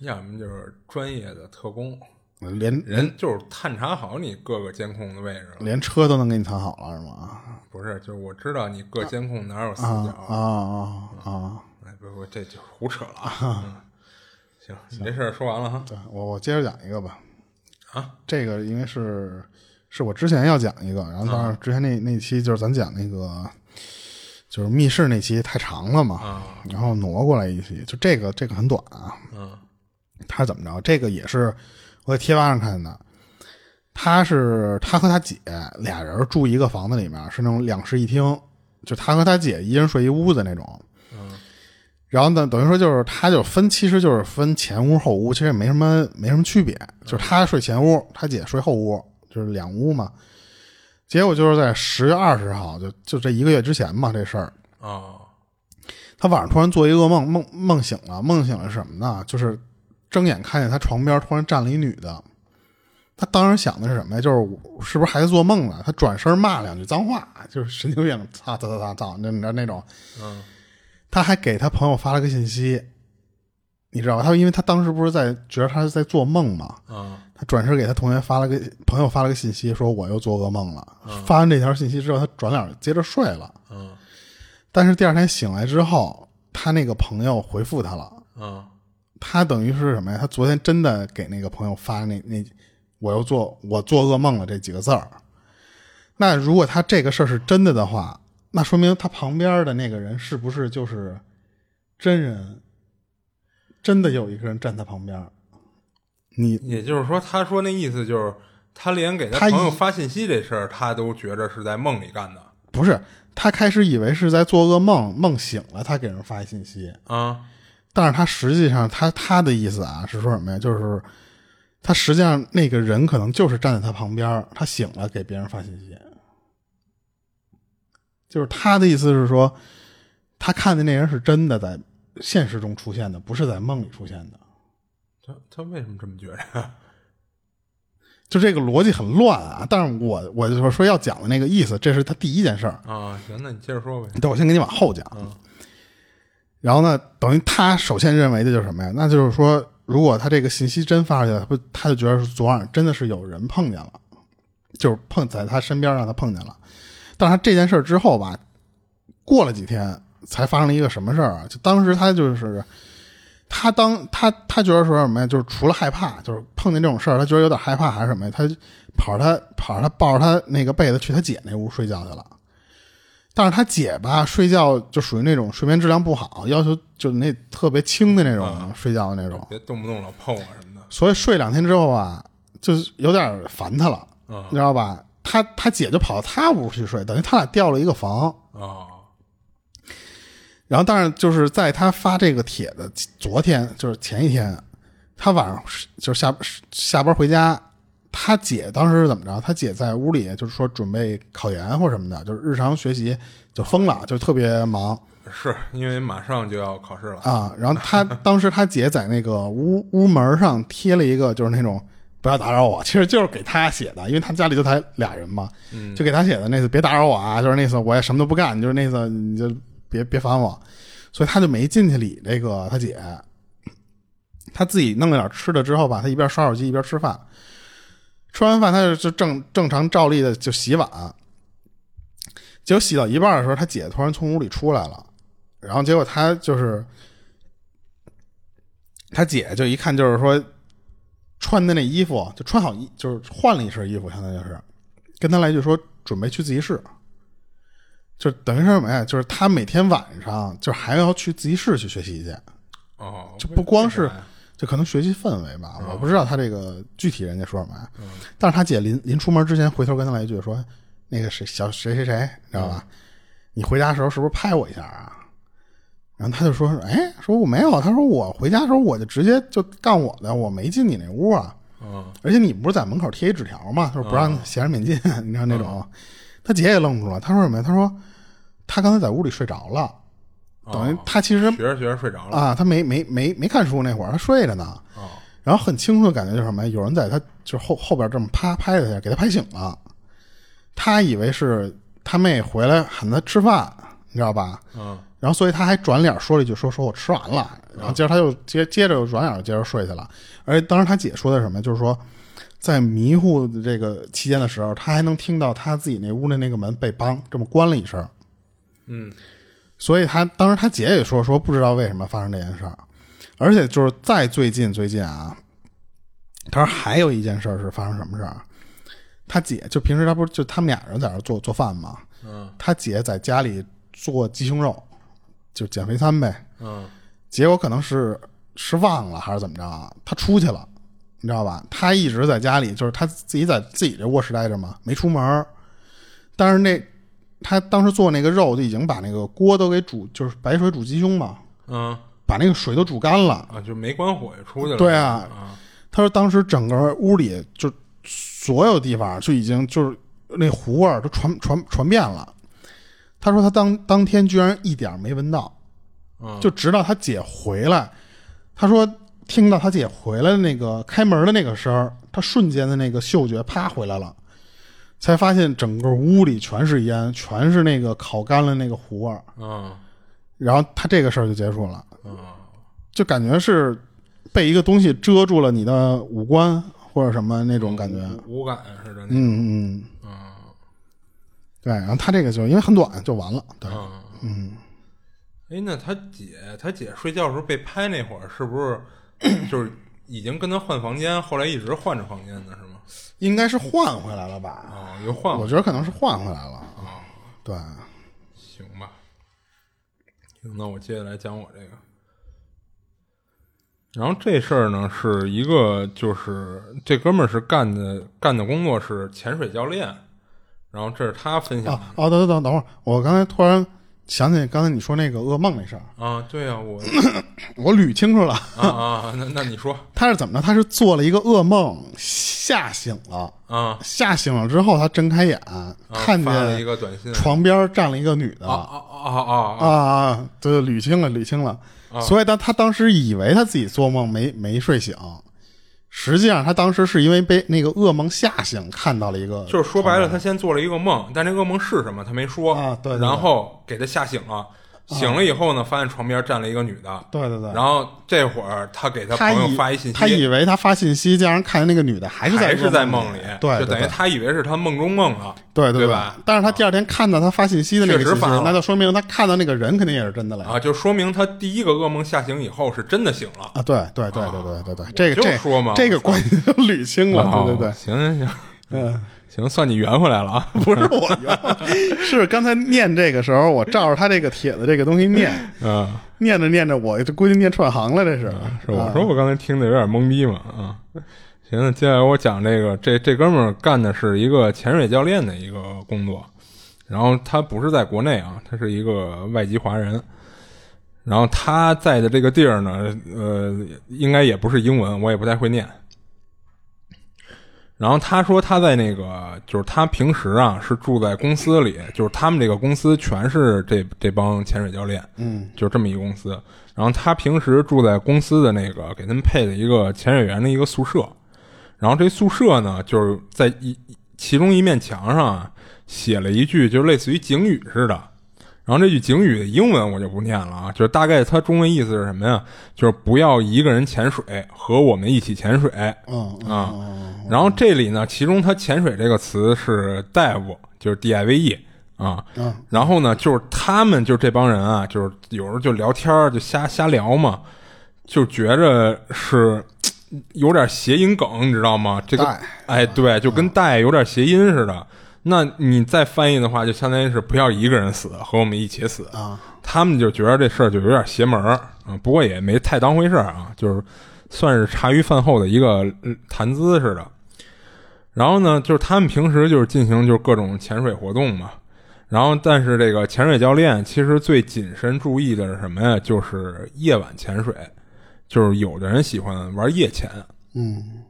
要么就是专业的特工，连人就是探查好你各个监控的位置了。连车都能给你藏好了是吗？不是，就是我知道你各监控哪有死啊角。啊啊啊！哎，不不，这就胡扯了啊。嗯行，你这事儿说完了哈。对我我接着讲一个吧。啊，这个因为是是我之前要讲一个，然后当然之前那那期就是咱讲那个就是密室那期太长了嘛，啊然后挪过来一期，就这个这个很短啊。嗯他是怎么着？这个也是我在贴吧上看的。他是他和他姐俩人住一个房子里面，是那种两室一厅，就他和他姐一人睡一屋子那种。嗯然后呢，等于说就是他就分，其实就是分前屋后屋，其实也没什么没什么区别，就是他睡前屋，他姐睡后屋，就是两屋嘛。结果就是在十月二十号，就就这一个月之前嘛，这事儿，哦他晚上突然做一噩梦，梦梦醒了，梦醒了什么呢？就是睁眼看见他床边突然站了一女的。他当时想的是什么呀？就是是不是还在做梦呢？他转身骂两句脏话，就是神经病，操操操操操，那你知道那种。嗯他还给他朋友发了个信息，你知道吧？他因为他当时不是在觉得他是在做梦嘛，嗯他转身给他同学发了个朋友发了个信息，说我又做噩梦了。发完这条信息之后，他转脸接着睡了。嗯但是第二天醒来之后，他那个朋友回复他了。嗯他等于是什么呀？他昨天真的给那个朋友发那那我又做我做噩梦了这几个字儿。那如果他这个事儿是真的的话，那说明他旁边的那个人是不是就是真人？真的有一个人站他旁边？你也就是说，他说那意思就是，他连给他他朋友发信息这事儿，他都觉着是在梦里干的不是他开始以为是在做噩梦，梦醒了他给人发信息，啊。但是他实际上他他的意思啊是说什么呀？就是他实际上那个人可能就是站在他旁边，他醒了给别人发信息。就是他的意思是说，他看的那人是真的在现实中出现的，不是在梦里出现的。他他为什么这么觉着？就这个逻辑很乱啊！但是我我就说说要讲的那个意思，这是他第一件事儿。啊，行，那你接着说呗。对，我先给你往后讲。嗯然后呢，等于他首先认为的就是什么呀？那就是说，如果他这个信息真发出去了，不，他就觉得昨晚真的是有人碰见了，就是碰在他身边让他碰见了。但是他这件事之后吧，过了几天才发生了一个什么事儿啊？就当时他就是他当他他觉得说什么呀？就是除了害怕，就是碰见这种事儿，他觉得有点害怕还是什么呀？他跑着他跑着他抱着他那个被子去他姐那屋睡觉去了。但是他姐吧，睡觉就属于那种睡眠质量不好，要求就那特别轻的那种、睡觉的那种，别动不动老碰我什么的。所以睡两天之后啊，就是有点烦他了，嗯你知道吧？他他姐就跑到他屋去睡，等于他俩调了一个房。哦，然后，但是就是在他发这个帖子昨天，就是前一天，他晚上就是下下班回家，他姐当时是怎么着？他姐在屋里就是说准备考研或什么的，就是日常学习就疯了，就特别忙是因为马上就要考试了。啊。然后他当时他姐在那个屋 屋门上贴了一个，就是那种不要打扰我，其实就是给他写的，因为他家里就他俩人嘛，嗯就给他写的那次别打扰我啊，就是那次我也什么都不干，就是那次你就别别烦我，所以他就没进去理这个他姐。他自己弄了点吃的之后吧，他一边刷手机一边吃饭。吃完饭，他就就正正常照例的就洗碗。结果洗到一半的时候，他姐突然从屋里出来了，然后结果他就是他姐就一看就是说穿的那衣服就穿好衣，就是换了一身衣服，相当于是跟他来一句说准备去自习室，就等于是什么呀？就是他每天晚上就还要去自习室去学习去，哦，就不光是就可能学习氛围吧，嗯我不知道他这个具体人家说什么呀。但是他姐临临出门之前回头跟他来一句说：“那个谁小谁谁谁，你知道吧？你回家的时候是不是拍我一下啊？”然后他就说：“哎，说我没有。”他说：“我回家的时候我就直接就干我的，我没进你那屋啊。嗯而且你不是在门口贴一纸条吗？就是不让闲人免进，你知道那种。他姐也愣住了，他说什么呀？他说他刚才在屋里睡着了，等于他其实学着学着睡着了。啊，他没没没没看书那会儿，他睡着呢。哦然后很清楚的感觉就是什么？有人在他就是后后边这么啪拍了他，给他拍醒了。他以为是他妹回来喊他吃饭，你知道吧？嗯然后所以他还转脸说了一句说说我吃完了，然后接着他又接接着又转脸接着睡去了。而且当时他姐说的什么，就是说在迷糊的这个期间的时候，他还能听到他自己那屋的那个门被梆这么关了一声。嗯所以他当时他姐也说说不知道为什么发生这件事儿，而且就是在最近最近啊，他说还有一件事儿是发生什么事？他姐就平时他不是就他们俩人在那做做饭嘛，嗯他姐在家里做鸡胸肉，就减肥餐呗。嗯结果可能是是忘了还是怎么着啊？他出去了，你知道吧？他一直在家里，就是他自己在自己这卧室待着嘛，没出门儿。但是那他当时做那个肉就已经把那个锅都给煮，就是白水煮鸡胸嘛，嗯把那个水都煮干了。啊，就没关火就出去了。对啊啊他说当时整个屋里就所有地方就已经就是那糊味儿都传传传遍了。他说他当当天居然一点儿没闻到，嗯就直到他姐回来，他说听到他姐回来的那个开门的那个声儿，他瞬间的那个嗅觉啪回来了，才发现整个屋里全是烟，全是那个烤干了那个糊味儿。嗯然后他这个事儿就结束了，嗯就感觉是被一个东西遮住了你的五官或者什么那种感觉。无无感似的。嗯嗯，嗯对。然后他这个就因为很短就完了。对，嗯嗯，哎，那他姐他姐睡觉的时候被拍那会儿，是不是 就是已经跟他换房间，后来一直换着房间呢？是吗？应该是换回来了吧？啊，又换。我觉得可能是换回来了啊。对，行吧。行，那我接下来讲我这个。然后这事儿呢，是一个就是这哥们儿是干的干的工作是潜水教练，然后这是他分享的。哦哦，等等等等会儿，我刚才突然想起刚才你说那个噩梦那事儿，啊，对啊、我我捋清楚了，啊啊，那那你说他是怎么着？他是做了一个噩梦，吓醒了，啊，吓醒了之后，他睁开眼，看见了一见个短信，床边站了一个女的，啊啊啊啊啊啊，对，捋清了，捋清了。所以他他当时以为他自己做梦没没睡醒，实际上他当时是因为被那个噩梦吓醒，看到了一个，就是说白了，他先做了一个梦，但这噩梦是什么他没说。啊对对对。然后给他吓醒了，醒了以后呢，发现床边站了一个女的，对对对，然后这会儿他给他他朋友发一信息，他以为他发信息，竟然看见那个女的还是在还是在梦里，对，就等于他以为是他梦中梦了，对对对。吧？但是他第二天看到他发信息的那个信息那就说明他看到那个人肯定也是真的了啊，就说明他第一个噩梦吓醒以后是真的醒了。啊！对对对对对对对，这个就这说嘛这个关系就捋清了，哦对对。对。行行行，嗯，行，算你圆回来了啊。不是我圆，是刚才念这个时候，我照着他这个帖子这个东西念，嗯，念着念着，我这估计念串行了，这是。是我说我刚才听的有点懵逼嘛啊。行，那接下来我讲这个，这这哥们儿干的是一个潜水教练的一个工作，然后他不是在国内啊，他是一个外籍华人。然后他在的这个地儿呢，呃，应该也不是英文，我也不太会念。然后他说他在那个，就是他平时啊是住在公司里，就是他们这个公司全是这这帮潜水教练，嗯就这么一个公司。然后他平时住在公司的那个给他们配的一个潜水员的一个宿舍，然后这宿舍呢就是在一其中一面墙上啊写了一句就类似于警语似的。然后这句警语的英文我就不念了啊，就是大概它中文意思是什么呀？就是不要一个人潜水，和我们一起潜水。嗯然后这里呢，其中它潜水这个词是 dive，就是 D I V E 啊。嗯然后呢，就是他们就这帮人啊，就是有时候就聊天儿就瞎瞎聊嘛，就觉着是有点谐音梗，你知道吗？这个带哎，对，就跟带有点谐音似的。那你再翻译的话，就相当于是不要一个人死，和我们一起死。啊他们就觉得这事儿就有点邪门儿啊，不过也没太当回事儿啊，就是算是茶余饭后的一个呃谈资似的。然后呢，就是他们平时就是进行就是各种潜水活动嘛。然后，但是这个潜水教练其实最谨慎注意的是什么呀？就是夜晚潜水，就是有的人喜欢玩夜潜，嗯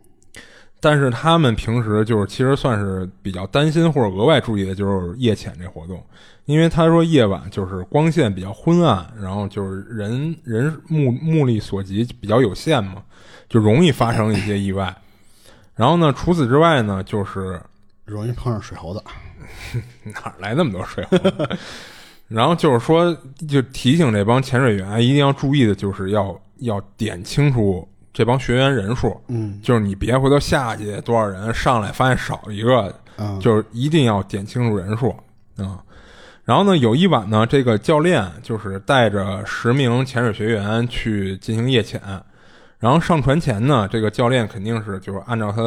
但是他们平时就是其实算是比较担心或者额外注意的就是夜潜这活动，因为他说夜晚就是光线比较昏暗，然后就是人人目目力所及比较有限嘛，就容易发生一些意外。然后呢，除此之外呢，就是容易碰上水猴子。哪来那么多水猴子？然后就是说，就提醒这帮潜水员一定要注意的，就是要要点清楚这帮学员人数。嗯就是你别回头下去多少人上来发现少一个，嗯就是一定要点清楚人数啊、嗯然后呢，有一晚呢，这个教练就是带着十名潜水学员去进行夜潜。然后上船前呢，这个教练肯定是就是按照他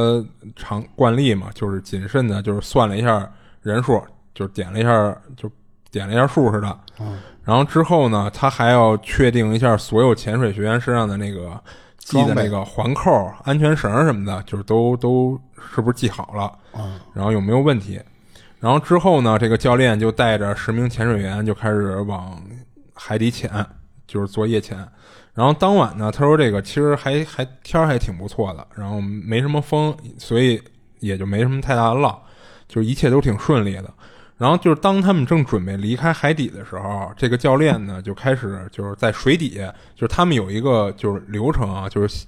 常惯例嘛，就是谨慎的，就是算了一下人数，就是点了一下，就点了一下数似的。嗯然后之后呢，他还要确定一下所有潜水学员身上的那个系的那个环扣、安全绳什么的，就是都都是不是系好了，嗯然后有没有问题。然后之后呢，这个教练就带着十名潜水员就开始往海底潜，就是做夜潜。然后当晚呢，他说这个其实还还天儿还挺不错的，然后没什么风，所以也就没什么太大的浪，就是一切都挺顺利的。然后就是当他们正准备离开海底的时候，这个教练呢就开始就是在水底，就是他们有一个就是流程啊，就是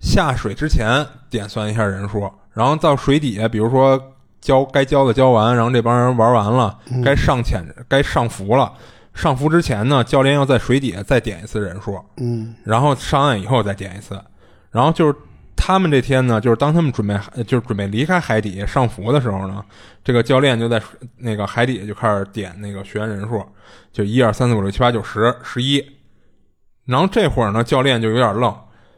下水之前点算一下人数，然后到水底下，比如说教该教的教完，然后这帮人玩完了，该上潜该上浮了。上浮之前呢，教练要在水底下再点一次人数，嗯然后上岸以后再点一次，然后就是他们这天呢，就是当他们准备呃就是准备离开海底上浮的时候呢，这个教练就在那个海底就开始点那个学员人数，就一二三四五六七八九十十一，然后这会儿呢，教练就有点愣，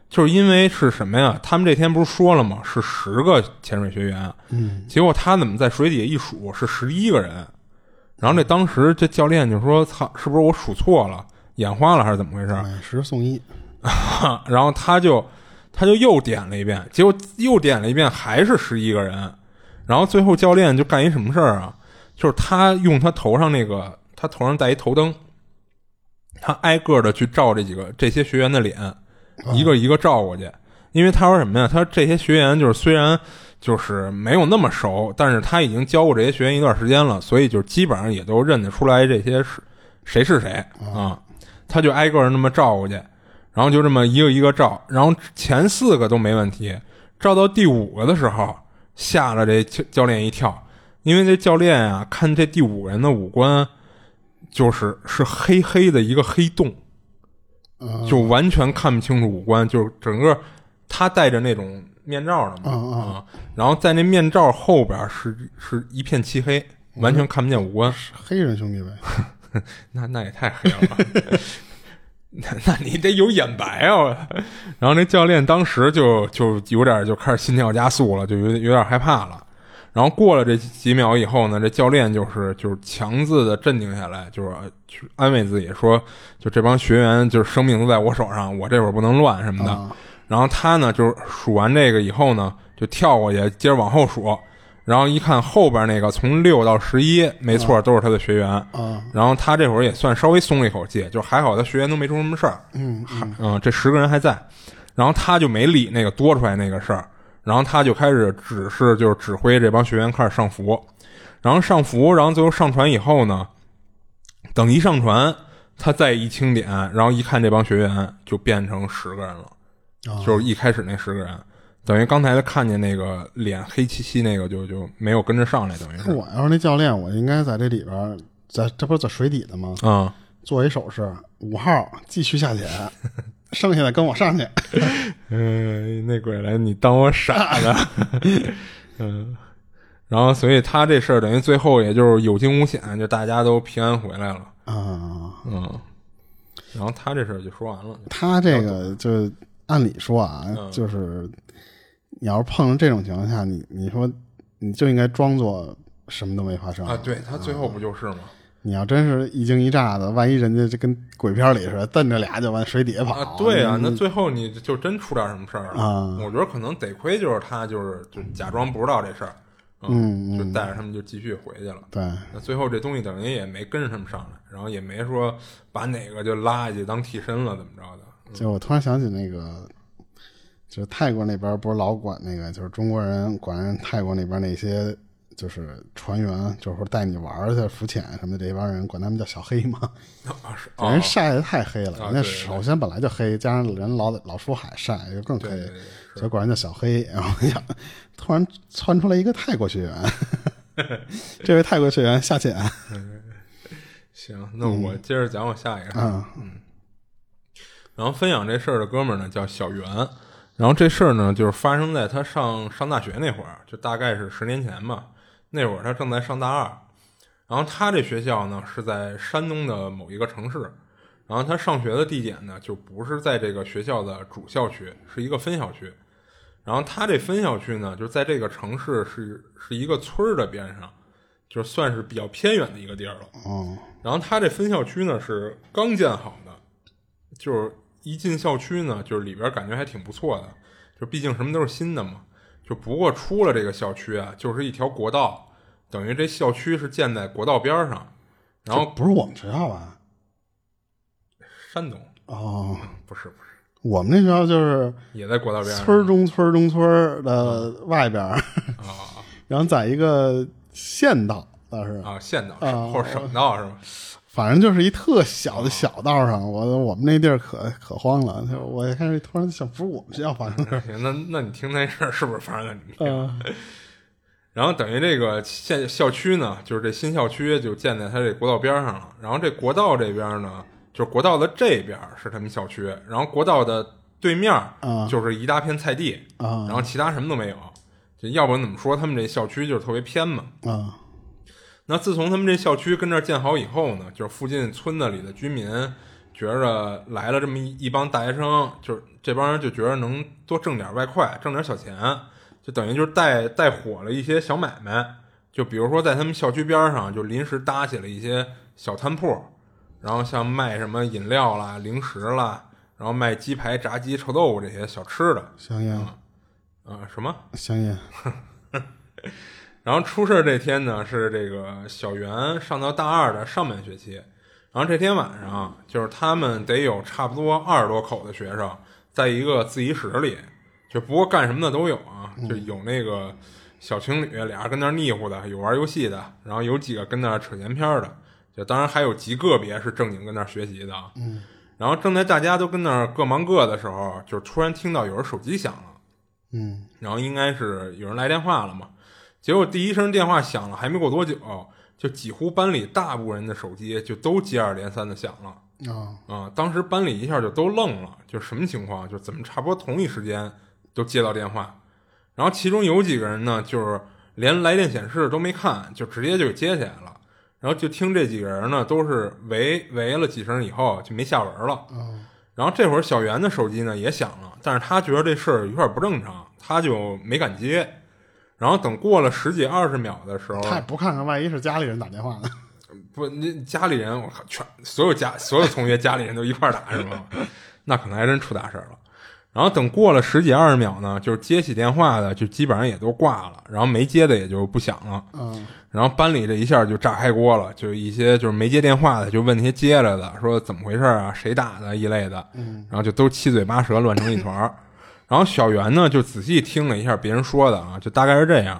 就是因为是什么呀？他们这天不是说了吗？是十个潜水学员，嗯结果他怎么在水底下一数是十一个人？然后这当时这教练就说：“操，是不是我数错了，眼花了还是怎么回事？”买十送一。然后他就他就又点了一遍，结果又点了一遍，还是十一个人。然后最后教练就干一什么事儿啊？就是他用他头上那个他头上戴一头灯，他挨个的去照这几个这些学员的脸，一个一个照过去。因为他说什么呀？他说这些学员就是虽然就是没有那么熟，但是他已经教过这些学员一段时间了，所以就基本上也都认得出来这些是谁是谁啊。他就挨个那么照过去，然后就这么一个一个照，然后前四个都没问题，照到第五个的时候，吓了这教练一跳，因为这教练啊，看这第五个人的五官，就是是黑黑的一个黑洞，就完全看不清楚五官，就是整个他戴着那种面罩的嘛。啊，然后在那面罩后边是是一片漆黑，完全看不见五官，黑人兄弟呗。那那也太黑了，那 那你得有眼白啊！然后那教练当时就就有点就开始心跳加速了，就有有点害怕了。然后过了这几秒以后呢，这教练就是就是强自的镇定下来，就是去安慰自己说，就这帮学员就是生命都在我手上，我这会儿不能乱什么的。然后他呢，就是数完这个以后呢，就跳过去接着往后数。然后一看后边那个从六到十一，没错，都是他的学员。啊，然后他这会儿也算稍微松了一口气，就还好他学员都没出什么事儿。嗯嗯，这十个人还在，然后他就没理那个多出来那个事儿，然后他就开始指示，就是指挥这帮学员开始上浮，然后上浮，然后最后上船以后呢，等一上船，他再一清点，然后一看这帮学员就变成十个人了，就是一开始那十个人。等于刚才他看见那个脸黑漆漆那个就就没有跟着上来，等于是。我要是那教练，我应该在这里边，在这不是在水底的吗？啊，做一手势，五号继续下潜，剩下的跟我上去。嗯，那鬼来，你当我傻呢？嗯，然后所以他这事儿等于最后也就是有惊无险，就大家都平安回来了。啊，嗯，然后他这事儿就说完了。他这个就按理说啊，就是。你要是碰上这种情况下，你你说你就应该装作什么都没发生啊！对他最后不就是吗？你要真是一惊一乍的，万一人家就跟鬼片里似的，瞪着俩就往水底下跑啊！对啊，那最后你就真出点什么事儿啊？我觉得可能得亏就是他就是就假装不知道这事儿，嗯，就带着他们就继续回去了。对，那最后这东西等于也没跟着他们上来，然后也没说把哪个就拉下去当替身了，怎么着的？就我突然想起那个。就泰国那边不是老管那个，就是中国人管人泰国那边那些就是船员，就是带你玩去浮潜什么的这帮人，管他们叫小黑嘛。人晒的太黑了，人家首先本来就黑，加上人老老出海晒，就更黑，所以管人叫小黑。然后呀，突然窜出来一个泰国学员，这位泰国学员下潜。行，那我接着讲我下一个。嗯嗯。然后分享这事儿的哥们儿呢，叫小袁。然后这事儿呢，就是发生在他上上大学那会儿，就大概是十年前吧。那会儿他正在上大二，然后他这学校呢是在山东的某一个城市，然后他上学的地点呢就不是在这个学校的主校区，是一个分校区。然后他这分校区呢，就在这个城市是是一个村儿的边上，就算是比较偏远的一个地儿了。哦。然后他这分校区呢是刚建好的，就是。一进校区呢，就是里边感觉还挺不错的，就毕竟什么都是新的嘛。就不过出了这个校区啊，就是一条国道，等于这校区是建在国道边上。然后不是我们学校吧？山东哦，不是不是，我们那学校就是也在国道边上，村中村中村的外边啊，然后在一个县道倒是啊，县道或者省道是吧？反正就是一特小的小道上，我我们那地儿可可荒了。我一开始突然想，不是我们学校发生的。行，那那你听那事儿是不是发生在你们学校？然后等于这个现校区呢，就是这新校区就建在它这国道边上了。然后这国道这边呢，就是国道的这边是他们校区，然后国道的对面就是一大片菜地，然后其他什么都没有。就要不怎么说他们这校区就是特别偏嘛？啊。那自从他们这校区跟这儿建好以后呢，就是附近村子里的居民觉着来了这么一一帮大学生，就是这帮人就觉着能多挣点外快，挣点小钱，就等于就是带带火了一些小买卖。就比如说在他们校区边上，就临时搭起了一些小摊铺，然后像卖什么饮料啦、零食啦，然后卖鸡排、炸鸡、臭豆腐这些小吃的。香烟啊？什么？香烟。然后出事这天呢，是这个小袁上到大二的上半学期。然后这天晚上，就是他们得有差不多二十多口的学生，在一个自习室里，就不过干什么的都有啊，就有那个小情侣俩人跟那腻乎的，有玩游戏的，然后有几个跟那扯闲篇的，就当然还有极个别是正经跟那学习的。嗯。然后正在大家都跟那各忙各的时候，就突然听到有人手机响了。嗯。然后应该是有人来电话了嘛？结果第一声电话响了，还没过多久。就几乎班里大部分人的手机就都接二连三的响了啊啊！当时班里一下就都愣了，就什么情况？就怎么差不多同一时间都接到电话？然后其中有几个人呢，就是连来电显示都没看，就直接就接起来了。然后就听这几个人呢，都是喂喂了几声以后就没下文了。然后这会儿小袁的手机呢也响了，但是他觉得这事儿有点不正常，他就没敢接。然后等过了十几二十秒的时候，他也不看看，万一是家里人打电话呢？不，你家里人，我靠，全所有家所有同学家里人都一块打是吗？那可能还真出大事了。然后等过了十几二十秒呢，就是接起电话的就基本上也都挂了，然后没接的也就不响了。嗯。然后班里这一下就炸开锅了，就一些就是没接电话的就问那些接了的，说怎么回事啊？谁打的一类的。嗯。然后就都七嘴八舌，乱成一团。然后小袁呢，就仔细听了一下别人说的啊，就大概是这样，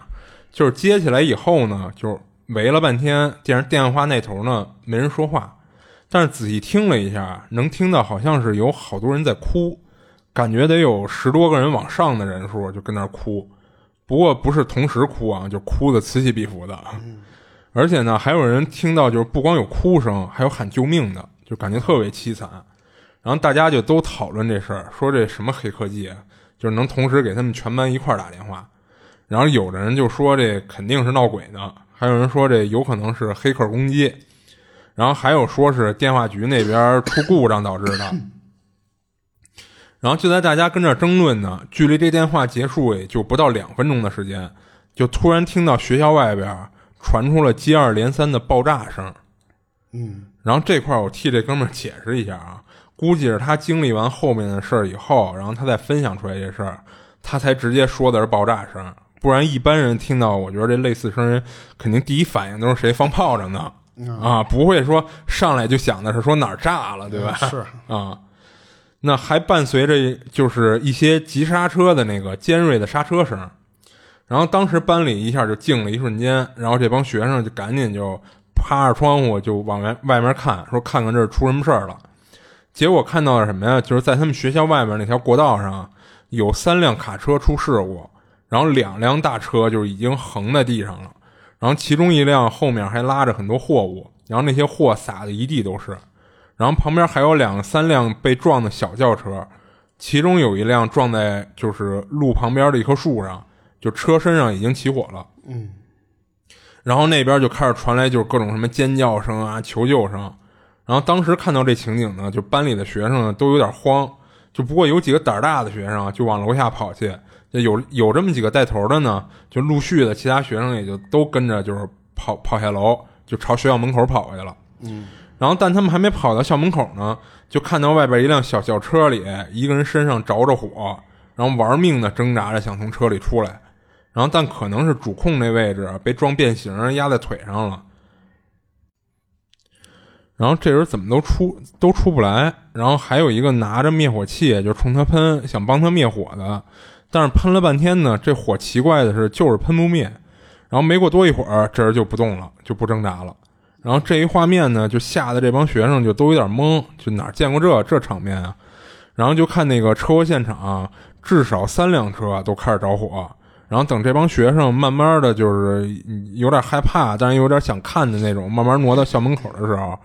就是接起来以后呢，就围了半天，电电话那头呢没人说话，但是仔细听了一下，能听到好像是有好多人在哭，感觉得有十多个人往上的人数就跟那哭，不过不是同时哭啊，就哭的此起彼伏的，而且呢还有人听到就是不光有哭声，还有喊救命的，就感觉特别凄惨，然后大家就都讨论这事儿，说这什么黑科技。就是能同时给他们全班一块打电话，然后有的人就说这肯定是闹鬼呢，还有人说这有可能是黑客攻击，然后还有说是电话局那边出故障导致的。然后就在大家跟这争论呢，距离这电话结束也就不到两分钟的时间，就突然听到学校外边传出了接二连三的爆炸声。嗯，然后这块我替这哥们儿解释一下啊。估计是他经历完后面的事儿以后，然后他再分享出来这事儿，他才直接说的是爆炸声。不然一般人听到，我觉得这类似声音，肯定第一反应都是谁放炮仗呢？啊，不会说上来就想的是说哪儿炸了，对吧？是啊，那还伴随着就是一些急刹车的那个尖锐的刹车声。然后当时班里一下就静了一瞬间，然后这帮学生就赶紧就趴着窗户就往外外面看，说看看这出什么事儿了。结果看到了什么呀？就是在他们学校外面那条过道上，有三辆卡车出事故，然后两辆大车就已经横在地上了，然后其中一辆后面还拉着很多货物，然后那些货撒的一地都是，然后旁边还有两三辆被撞的小轿车，其中有一辆撞在就是路旁边的一棵树上，就车身上已经起火了。嗯，然后那边就开始传来就是各种什么尖叫声啊、求救声。然后当时看到这情景呢，就班里的学生呢都有点慌，就不过有几个胆儿大的学生就往楼下跑去，有有这么几个带头的呢，就陆续的其他学生也就都跟着就是跑跑下楼，就朝学校门口跑去了。嗯，然后但他们还没跑到校门口呢，就看到外边一辆小轿车里一个人身上着着火，然后玩命的挣扎着想从车里出来，然后但可能是主控那位置被撞变形压在腿上了。然后这人怎么都出都出不来，然后还有一个拿着灭火器就冲他喷，想帮他灭火的，但是喷了半天呢，这火奇怪的是就是喷不灭。然后没过多一会儿，这人就不动了，就不挣扎了。然后这一画面呢，就吓得这帮学生就都有点懵，就哪见过这这场面啊？然后就看那个车祸现场，至少三辆车都开始着火。然后等这帮学生慢慢的就是有点害怕，但是有点想看的那种，慢慢挪到校门口的时候。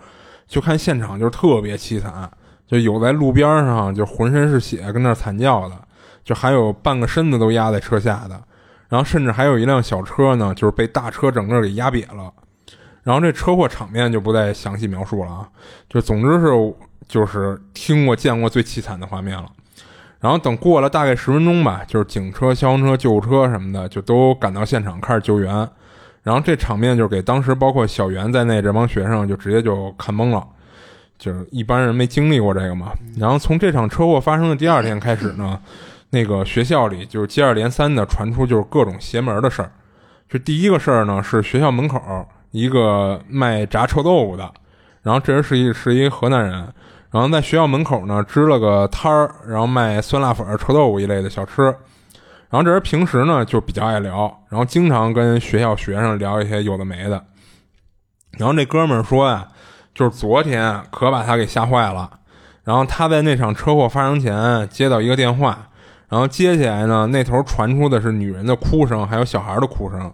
就看现场就是特别凄惨，就有在路边上就浑身是血跟那惨叫的，就还有半个身子都压在车下的，然后甚至还有一辆小车呢，就是被大车整个给压瘪了。然后这车祸场面就不再详细描述了啊，就总之是就是听过见过最凄惨的画面了。然后等过了大概十分钟吧，就是警车、消防车、救护车什么的就都赶到现场开始救援。然后这场面就给当时包括小袁在内这帮学生就直接就看懵了，就是一般人没经历过这个嘛。然后从这场车祸发生的第二天开始呢，那个学校里就是接二连三的传出就是各种邪门的事儿，就第一个事儿呢是学校门口一个卖炸臭豆腐的，然后这人是一是一河南人，然后在学校门口呢支了个摊儿，然后卖酸辣粉、臭豆腐一类的小吃。然后这人平时呢就比较爱聊，然后经常跟学校学生聊一些有的没的。然后这哥们儿说呀，就是昨天可把他给吓坏了。然后他在那场车祸发生前接到一个电话，然后接起来呢，那头传出的是女人的哭声，还有小孩的哭声。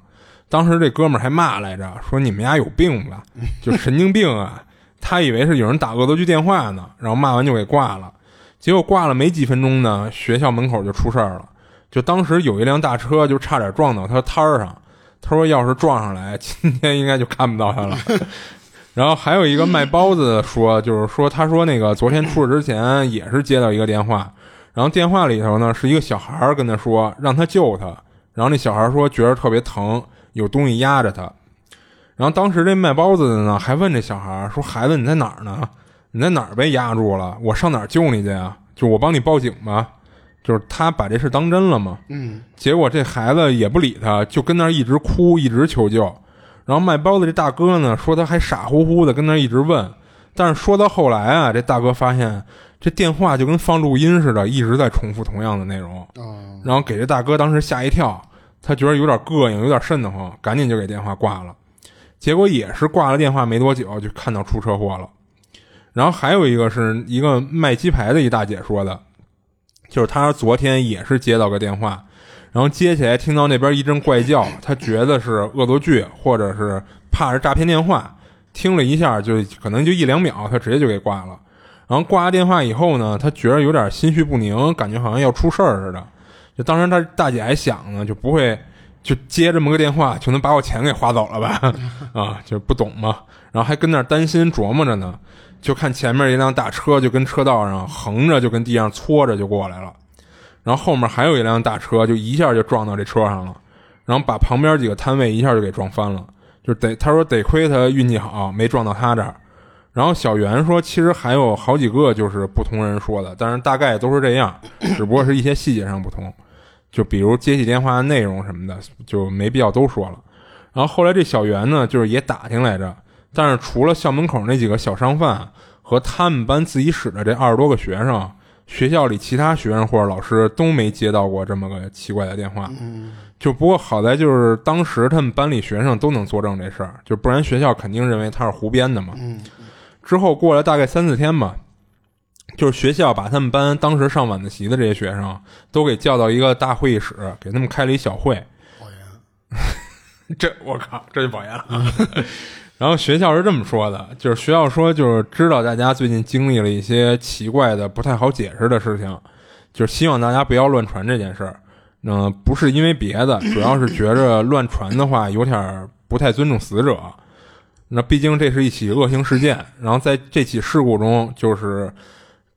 当时这哥们儿还骂来着，说你们家有病吧，就神经病啊！他以为是有人打恶作剧电话呢，然后骂完就给挂了。结果挂了没几分钟呢，学校门口就出事儿了。就当时有一辆大车就差点撞到他摊儿上，他说要是撞上来，今天应该就看不到他了。然后还有一个卖包子的说，就是说他说那个昨天出事之前也是接到一个电话，然后电话里头呢是一个小孩儿跟他说让他救他，然后那小孩儿说觉得特别疼，有东西压着他。然后当时这卖包子的呢还问这小孩儿说：“孩子你在哪儿呢？你在哪儿被压住了？我上哪儿救你去啊？就我帮你报警吧。”就是他把这事当真了嘛。嗯。结果这孩子也不理他，就跟那儿一直哭，一直求救。然后卖包子这大哥呢，说他还傻乎乎的跟那一直问，但是说到后来啊，这大哥发现这电话就跟放录音似的，一直在重复同样的内容，然后给这大哥当时吓一跳，他觉得有点膈应，有点瘆得慌，赶紧就给电话挂了。结果也是挂了电话没多久，就看到出车祸了。然后还有一个是一个卖鸡排的一大姐说的，就是他昨天也是接到个电话。然后接起来，听到那边一阵怪叫，他觉得是恶作剧，或者是怕是诈骗电话。听了一下，就可能就一两秒，他直接就给挂了。然后挂了电话以后呢，他觉得有点心绪不宁，感觉好像要出事儿似的。就当时他大姐还想呢，就不会就接这么个电话就能把我钱给花走了吧？啊，就不懂嘛。然后还跟那儿担心琢磨着呢，就看前面一辆大车就跟车道上横着就跟地上搓着就过来了。然后后面还有一辆大车，就一下就撞到这车上了，然后把旁边几个摊位一下就给撞翻了。就得他说得亏他运气好，没撞到他这儿。然后小袁说，其实还有好几个就是不同人说的，但是大概都是这样，只不过是一些细节上不同。就比如接起电话的内容什么的，就没必要都说了。然后后来这小袁呢，就是也打听来着，但是除了校门口那几个小商贩和他们班自习室的这二十多个学生。学校里其他学生或者老师都没接到过这么个奇怪的电话，就不过好在就是当时他们班里学生都能作证这事儿，就不然学校肯定认为他是胡编的嘛。之后过了大概三四天吧，就是学校把他们班当时上晚自习的这些学生都给叫到一个大会议室，给他们开了一小会。保研，这我靠，这就保研了。然后学校是这么说的，就是学校说，就是知道大家最近经历了一些奇怪的、不太好解释的事情，就是希望大家不要乱传这件事儿。嗯，不是因为别的，主要是觉着乱传的话有点不太尊重死者。那毕竟这是一起恶性事件，然后在这起事故中，就是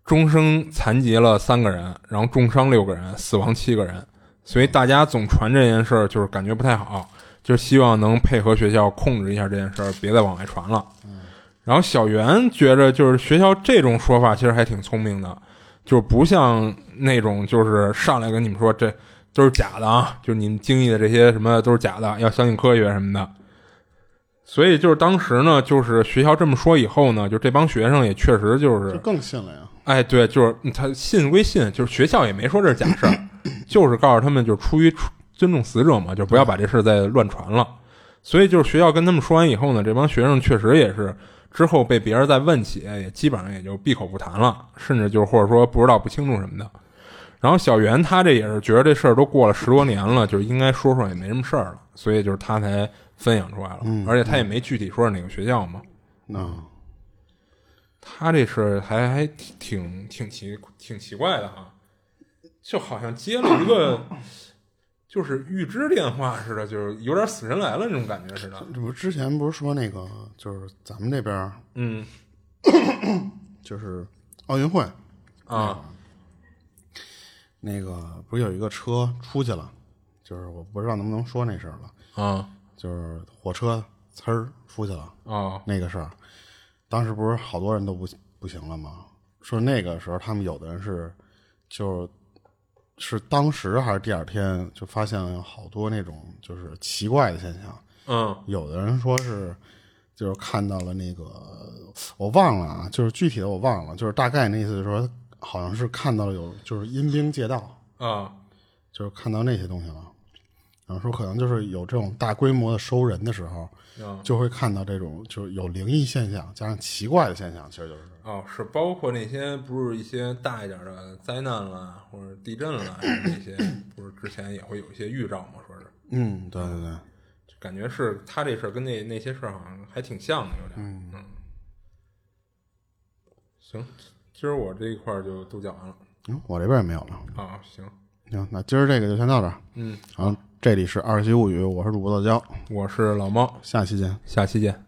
终生残疾了三个人，然后重伤六个人，死亡七个人，所以大家总传这件事儿，就是感觉不太好。就希望能配合学校控制一下这件事儿，别再往外传了。然后小袁觉着，就是学校这种说法其实还挺聪明的，就不像那种就是上来跟你们说这都是假的啊，就是你们经历的这些什么都是假的，要相信科学什么的。所以就是当时呢，就是学校这么说以后呢，就这帮学生也确实就是就更信了呀。哎，对，就是他信归信，就是学校也没说这是假事儿，就是告诉他们，就是出于。尊重死者嘛，就不要把这事再乱传了。所以就是学校跟他们说完以后呢，这帮学生确实也是之后被别人再问起，也基本上也就闭口不谈了，甚至就是或者说不知道不清楚什么的。然后小袁他这也是觉得这事儿都过了十多年了，就是应该说说也没什么事儿了，所以就是他才分享出来了。而且他也没具体说是哪个学校嘛。那他这事还还挺挺奇挺奇怪的哈，就好像接了一个。就是预知电话似的，就是有点死神来了那种感觉似的。这不之前不是说那个，就是咱们这边，嗯，就是奥运会啊，那个不是有一个车出去了，就是我不知道能不能说那事儿了啊，就是火车呲儿出去了啊，那个事儿，当时不是好多人都不不行了吗？说那个时候他们有的人是就。是是当时还是第二天就发现了好多那种就是奇怪的现象。嗯有的人说是就是看到了那个我忘了啊，就是具体的我忘了，就是大概那意思就是说好像是看到了有就是阴兵借道，啊就是看到那些东西了。然后说可能就是有这种大规模的收人的时候，啊就会看到这种就是有灵异现象加上奇怪的现象，其实就是哦，是包括那些不是一些大一点的灾难啦，或者地震啦，那些 不是之前也会有一些预兆吗？说是，嗯，对对对，感觉是他这事儿跟那那些事儿好像还挺像的，有点。嗯行，今儿我这一块儿就都讲完了嗯，我这边也没有了。啊。行，行，那今儿这个就先到这儿。嗯，好这里是二七物语，我是主播乐娇，我是老猫，下期见。下期见。